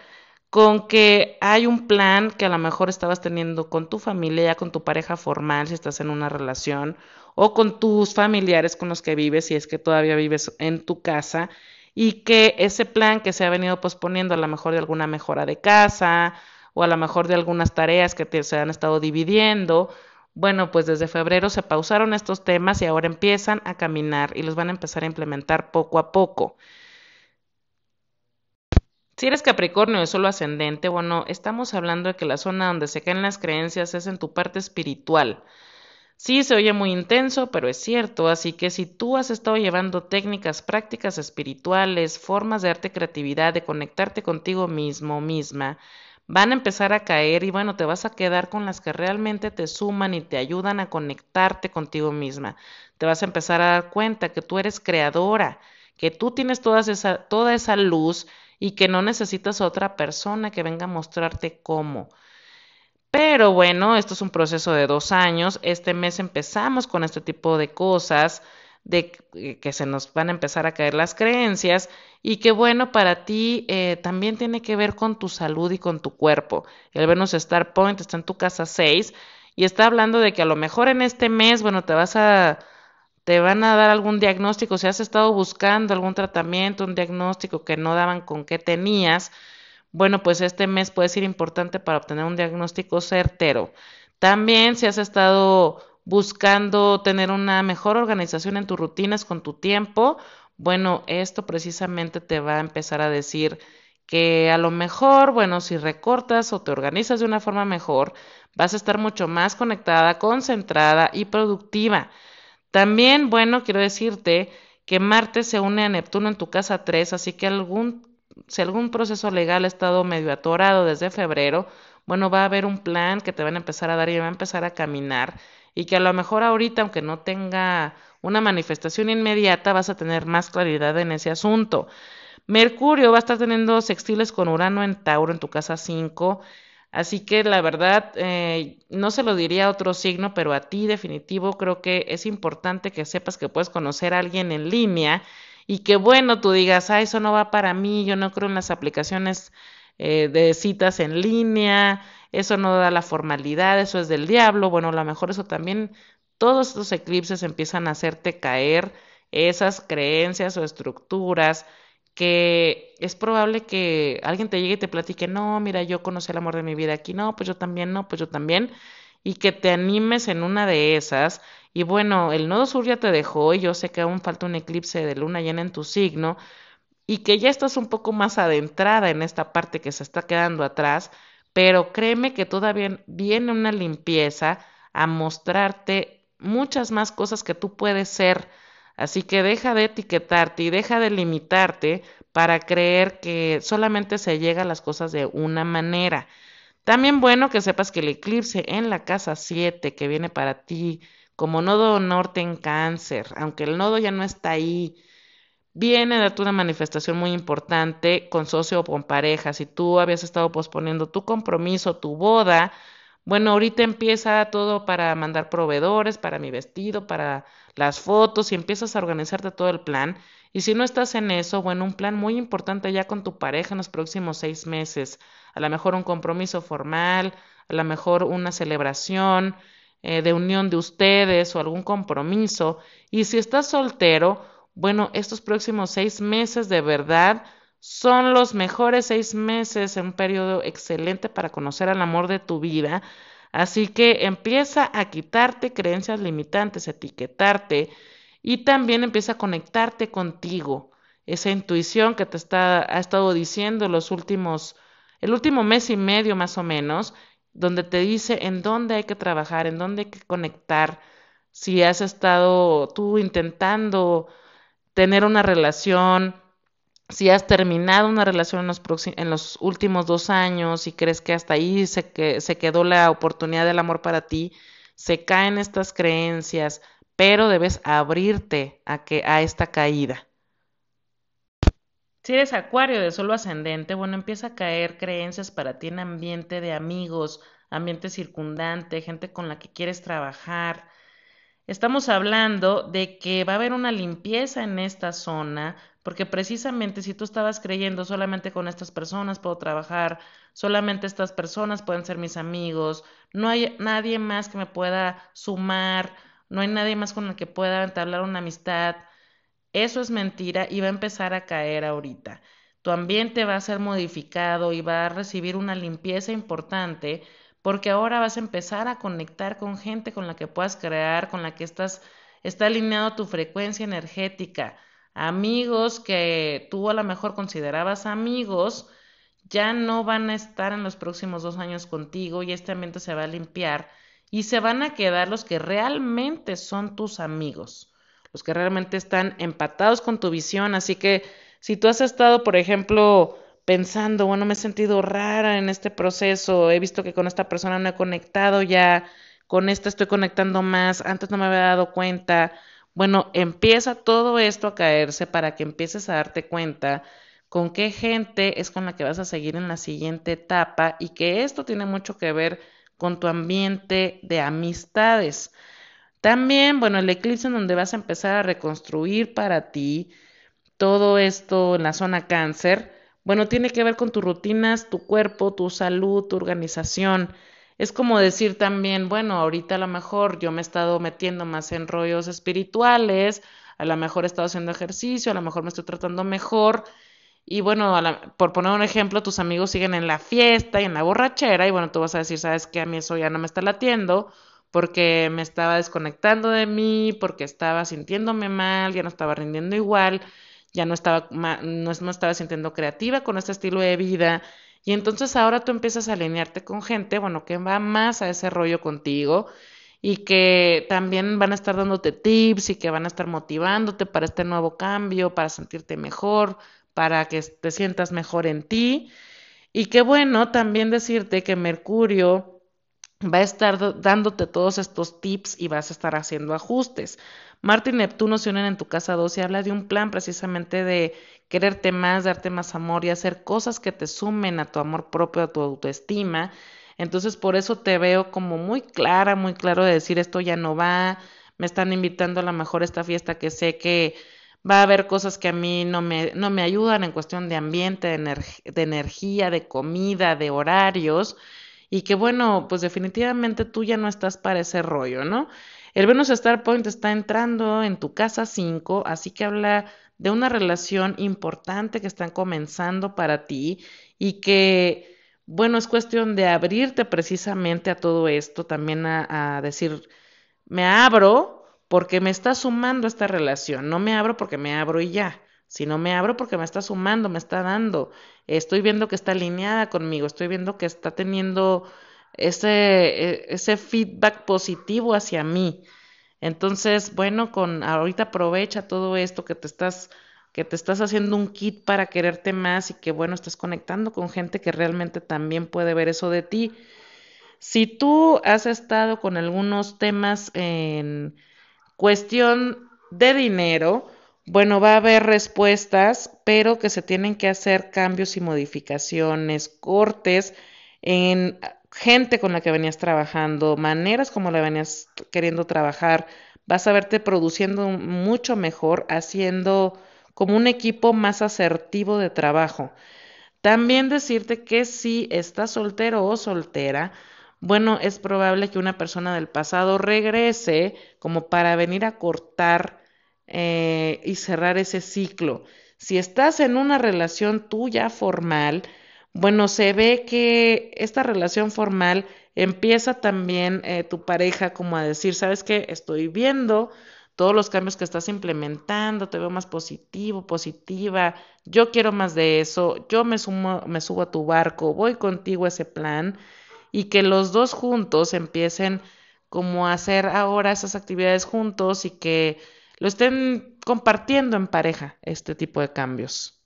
Speaker 1: con que hay un plan que a lo mejor estabas teniendo con tu familia, ya con tu pareja formal, si estás en una relación, o con tus familiares con los que vives, si es que todavía vives en tu casa, y que ese plan que se ha venido posponiendo a lo mejor de alguna mejora de casa o a lo mejor de algunas tareas que se han estado dividiendo, bueno, pues desde febrero se pausaron estos temas y ahora empiezan a caminar y los van a empezar a implementar poco a poco. Si eres Capricornio de solo ascendente, bueno, estamos hablando de que la zona donde se caen las creencias es en tu parte espiritual. Sí, se oye muy intenso, pero es cierto, así que si tú has estado llevando técnicas, prácticas espirituales, formas de darte creatividad, de conectarte contigo mismo, misma, van a empezar a caer y bueno, te vas a quedar con las que realmente te suman y te ayudan a conectarte contigo misma. Te vas a empezar a dar cuenta que tú eres creadora, que tú tienes toda esa, toda esa luz y que no necesitas otra persona que venga a mostrarte cómo. Pero bueno, esto es un proceso de dos años. Este mes empezamos con este tipo de cosas, de que se nos van a empezar a caer las creencias y que bueno, para ti eh, también tiene que ver con tu salud y con tu cuerpo. El Venus Star Point está en tu casa 6 y está hablando de que a lo mejor en este mes, bueno, te vas a te van a dar algún diagnóstico, si has estado buscando algún tratamiento, un diagnóstico que no daban con qué tenías, bueno, pues este mes puede ser importante para obtener un diagnóstico certero. También si has estado buscando tener una mejor organización en tus rutinas con tu tiempo, bueno, esto precisamente te va a empezar a decir que a lo mejor, bueno, si recortas o te organizas de una forma mejor, vas a estar mucho más conectada, concentrada y productiva. También, bueno, quiero decirte que Marte se une a Neptuno en tu casa 3, así que algún si algún proceso legal ha estado medio atorado desde febrero, bueno, va a haber un plan que te van a empezar a dar y va a empezar a caminar y que a lo mejor ahorita, aunque no tenga una manifestación inmediata, vas a tener más claridad en ese asunto. Mercurio va a estar teniendo sextiles con Urano en Tauro en tu casa 5. Así que la verdad, eh, no se lo diría a otro signo, pero a ti definitivo creo que es importante que sepas que puedes conocer a alguien en línea y que bueno, tú digas, ah, eso no va para mí, yo no creo en las aplicaciones eh, de citas en línea, eso no da la formalidad, eso es del diablo, bueno, a lo mejor eso también, todos estos eclipses empiezan a hacerte caer esas creencias o estructuras que es probable que alguien te llegue y te platique, no, mira, yo conocí el amor de mi vida aquí, no, pues yo también, no, pues yo también, y que te animes en una de esas. Y bueno, el nodo sur ya te dejó y yo sé que aún falta un eclipse de luna llena en tu signo y que ya estás un poco más adentrada en esta parte que se está quedando atrás, pero créeme que todavía viene una limpieza a mostrarte muchas más cosas que tú puedes ser. Así que deja de etiquetarte y deja de limitarte para creer que solamente se llega a las cosas de una manera. También bueno que sepas que el eclipse en la casa 7 que viene para ti como nodo norte en cáncer, aunque el nodo ya no está ahí, viene darte una manifestación muy importante con socio o con pareja. Si tú habías estado posponiendo tu compromiso, tu boda, bueno, ahorita empieza todo para mandar proveedores, para mi vestido, para las fotos y empiezas a organizarte todo el plan. Y si no estás en eso, bueno, un plan muy importante ya con tu pareja en los próximos seis meses. A lo mejor un compromiso formal, a lo mejor una celebración, eh, de unión de ustedes o algún compromiso. Y si estás soltero, bueno, estos próximos seis meses de verdad son los mejores seis meses, en un periodo excelente para conocer al amor de tu vida. Así que empieza a quitarte creencias limitantes, etiquetarte y también empieza a conectarte contigo. Esa intuición que te está, ha estado diciendo los últimos, el último mes y medio más o menos, donde te dice en dónde hay que trabajar, en dónde hay que conectar, si has estado tú intentando tener una relación, si has terminado una relación en los, en los últimos dos años y crees que hasta ahí se, que, se quedó la oportunidad del amor para ti, se caen estas creencias, pero debes abrirte a, que, a esta caída. Si eres acuario de solo ascendente, bueno, empieza a caer creencias para ti en ambiente de amigos, ambiente circundante, gente con la que quieres trabajar. Estamos hablando de que va a haber una limpieza en esta zona, porque precisamente si tú estabas creyendo solamente con estas personas puedo trabajar, solamente estas personas pueden ser mis amigos, no hay nadie más que me pueda sumar, no hay nadie más con el que pueda entablar una amistad, eso es mentira y va a empezar a caer ahorita. Tu ambiente va a ser modificado y va a recibir una limpieza importante porque ahora vas a empezar a conectar con gente con la que puedas crear, con la que estás, está alineado tu frecuencia energética. Amigos que tú a lo mejor considerabas amigos, ya no van a estar en los próximos dos años contigo y este ambiente se va a limpiar y se van a quedar los que realmente son tus amigos los que realmente están empatados con tu visión. Así que si tú has estado, por ejemplo, pensando, bueno, me he sentido rara en este proceso, he visto que con esta persona no he conectado ya, con esta estoy conectando más, antes no me había dado cuenta. Bueno, empieza todo esto a caerse para que empieces a darte cuenta con qué gente es con la que vas a seguir en la siguiente etapa y que esto tiene mucho que ver con tu ambiente de amistades. También, bueno, el eclipse en donde vas a empezar a reconstruir para ti todo esto en la zona cáncer, bueno, tiene que ver con tus rutinas, tu cuerpo, tu salud, tu organización. Es como decir también, bueno, ahorita a lo mejor yo me he estado metiendo más en rollos espirituales, a lo mejor he estado haciendo ejercicio, a lo mejor me estoy tratando mejor. Y bueno, por poner un ejemplo, tus amigos siguen en la fiesta y en la borrachera y bueno, tú vas a decir, sabes que a mí eso ya no me está latiendo porque me estaba desconectando de mí, porque estaba sintiéndome mal, ya no estaba rindiendo igual, ya no estaba, no, no estaba sintiendo creativa con este estilo de vida. Y entonces ahora tú empiezas a alinearte con gente, bueno, que va más a ese rollo contigo y que también van a estar dándote tips y que van a estar motivándote para este nuevo cambio, para sentirte mejor, para que te sientas mejor en ti. Y que bueno, también decirte que Mercurio va a estar dándote todos estos tips y vas a estar haciendo ajustes. Marte y Neptuno se unen en tu casa 2 y habla de un plan precisamente de quererte más, darte más amor y hacer cosas que te sumen a tu amor propio, a tu autoestima. Entonces por eso te veo como muy clara, muy claro de decir esto ya no va, me están invitando a lo mejor esta fiesta que sé que va a haber cosas que a mí no me, no me ayudan en cuestión de ambiente, de, de energía, de comida, de horarios y que bueno, pues definitivamente tú ya no estás para ese rollo, ¿no? El Venus Star Point está entrando en tu casa 5, así que habla de una relación importante que están comenzando para ti y que, bueno, es cuestión de abrirte precisamente a todo esto, también a, decir, me abro porque me está sumando esta relación, no me abro porque me abro y ya. Si no me abro porque me está sumando, me está dando. Estoy viendo que está alineada conmigo, estoy viendo que está teniendo ese, e, ese feedback positivo hacia mí. Entonces, bueno, con ahorita aprovecha todo esto que te estás que te estás haciendo un kit para quererte más y que bueno, estás conectando con gente que realmente también puede ver eso de ti. Si tú has estado con algunos temas en cuestión de dinero, bueno, va a haber respuestas, pero que se tienen que hacer cambios y modificaciones, cortes en gente con la que venías trabajando, maneras como la venías queriendo trabajar. Vas a verte produciendo mucho mejor, haciendo como un equipo más asertivo de trabajo. También decirte que si estás soltero o soltera, bueno, es probable que una persona del pasado regrese como para venir a cortar eh, y cerrar ese ciclo. Si estás en una relación tuya formal, bueno, se ve que esta relación formal empieza también eh, tu pareja como a decir, ¿sabes qué? Estoy viendo todos los cambios que estás implementando, te veo más positivo, positiva, yo quiero más de eso, yo me, sumo, me subo a tu barco, voy contigo a ese plan y que los dos juntos empiecen como a hacer ahora esas actividades juntos y que lo estén compartiendo en pareja, este tipo de cambios.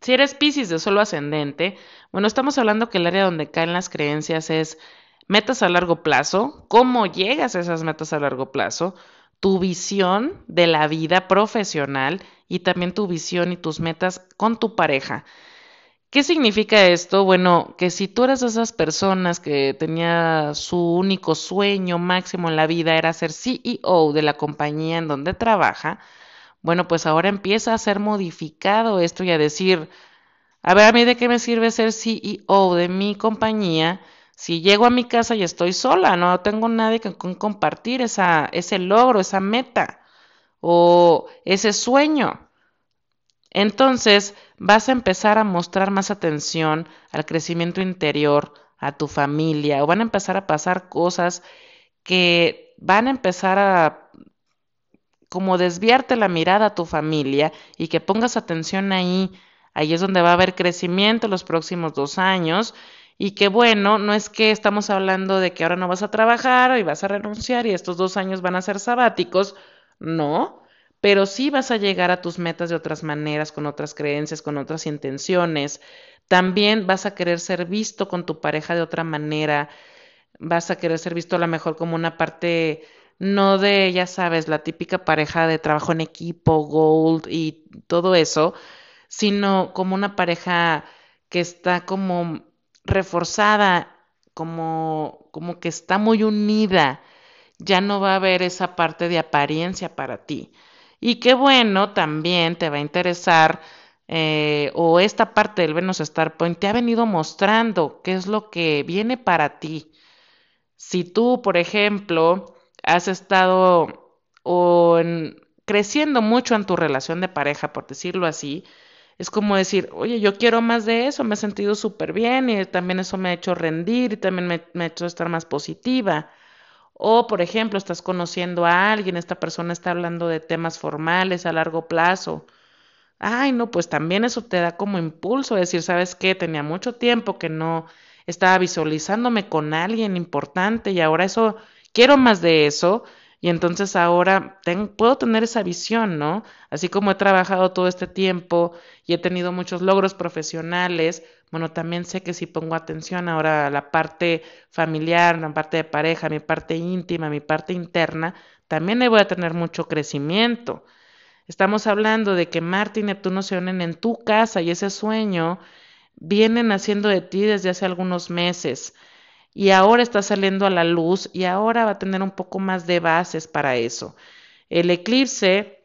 Speaker 1: Si eres Pisces de solo ascendente, bueno, estamos hablando que el área donde caen las creencias es metas a largo plazo, cómo llegas a esas metas a largo plazo, tu visión de la vida profesional y también tu visión y tus metas con tu pareja. ¿Qué significa esto? Bueno, que si tú eres de esas personas que tenía su único sueño máximo en la vida era ser CEO de la compañía en donde trabaja, bueno, pues ahora empieza a ser modificado esto y a decir, a ver, a mí de qué me sirve ser CEO de mi compañía si llego a mi casa y estoy sola, no tengo nadie con compartir esa, ese logro, esa meta o ese sueño. Entonces vas a empezar a mostrar más atención al crecimiento interior, a tu familia, o van a empezar a pasar cosas que van a empezar a como desviarte la mirada a tu familia y que pongas atención ahí. Ahí es donde va a haber crecimiento los próximos dos años y que bueno, no es que estamos hablando de que ahora no vas a trabajar y vas a renunciar y estos dos años van a ser sabáticos, no, pero sí vas a llegar a tus metas de otras maneras, con otras creencias, con otras intenciones. También vas a querer ser visto con tu pareja de otra manera, vas a querer ser visto a lo mejor como una parte no de, ya sabes, la típica pareja de trabajo en equipo, gold y todo eso, sino como una pareja que está como reforzada, como, como que está muy unida, ya no va a haber esa parte de apariencia para ti. Y qué bueno, también te va a interesar, eh, o esta parte del Venus Star Point te ha venido mostrando qué es lo que viene para ti. Si tú, por ejemplo, has estado o creciendo mucho en tu relación de pareja, por decirlo así, es como decir, oye, yo quiero más de eso, me he sentido súper bien y también eso me ha hecho rendir y también me, me, ha hecho estar más positiva. O, por ejemplo, estás conociendo a alguien, esta persona está hablando de temas formales a largo plazo. Ay, no, pues también eso te da como impulso, decir, ¿sabes qué? Tenía mucho tiempo que no estaba visualizándome con alguien importante y ahora eso, quiero más de eso y entonces ahora puedo tener esa visión, ¿no? Así como he trabajado todo este tiempo y he tenido muchos logros profesionales, bueno, también sé que si pongo atención ahora a la parte familiar, la parte de pareja, mi parte íntima, mi parte interna, también voy a tener mucho crecimiento. Estamos hablando de que Marte y Neptuno se unen en tu casa y ese sueño viene naciendo de ti desde hace algunos meses y ahora está saliendo a la luz y ahora va a tener un poco más de bases para eso. El eclipse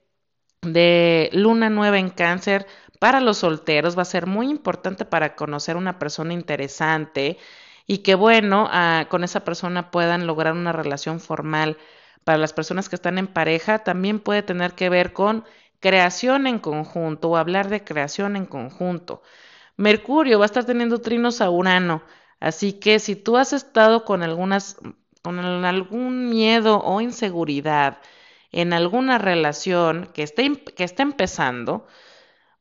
Speaker 1: de luna nueva en cáncer para los solteros va a ser muy importante para conocer una persona interesante y que bueno, ah, con esa persona puedan lograr una relación formal. Para las personas que están en pareja también puede tener que ver con creación en conjunto o hablar de creación en conjunto. Mercurio va a estar teniendo trinos a Urano Así que si tú has estado con algunas, con algún miedo o inseguridad en alguna relación que esté, que esté empezando,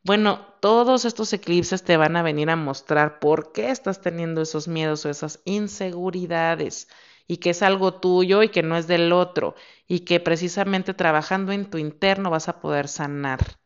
Speaker 1: bueno, todos estos eclipses te van a venir a mostrar por qué estás teniendo esos miedos o esas inseguridades y que es algo tuyo y que no es del otro y que precisamente trabajando en tu interno vas a poder sanar.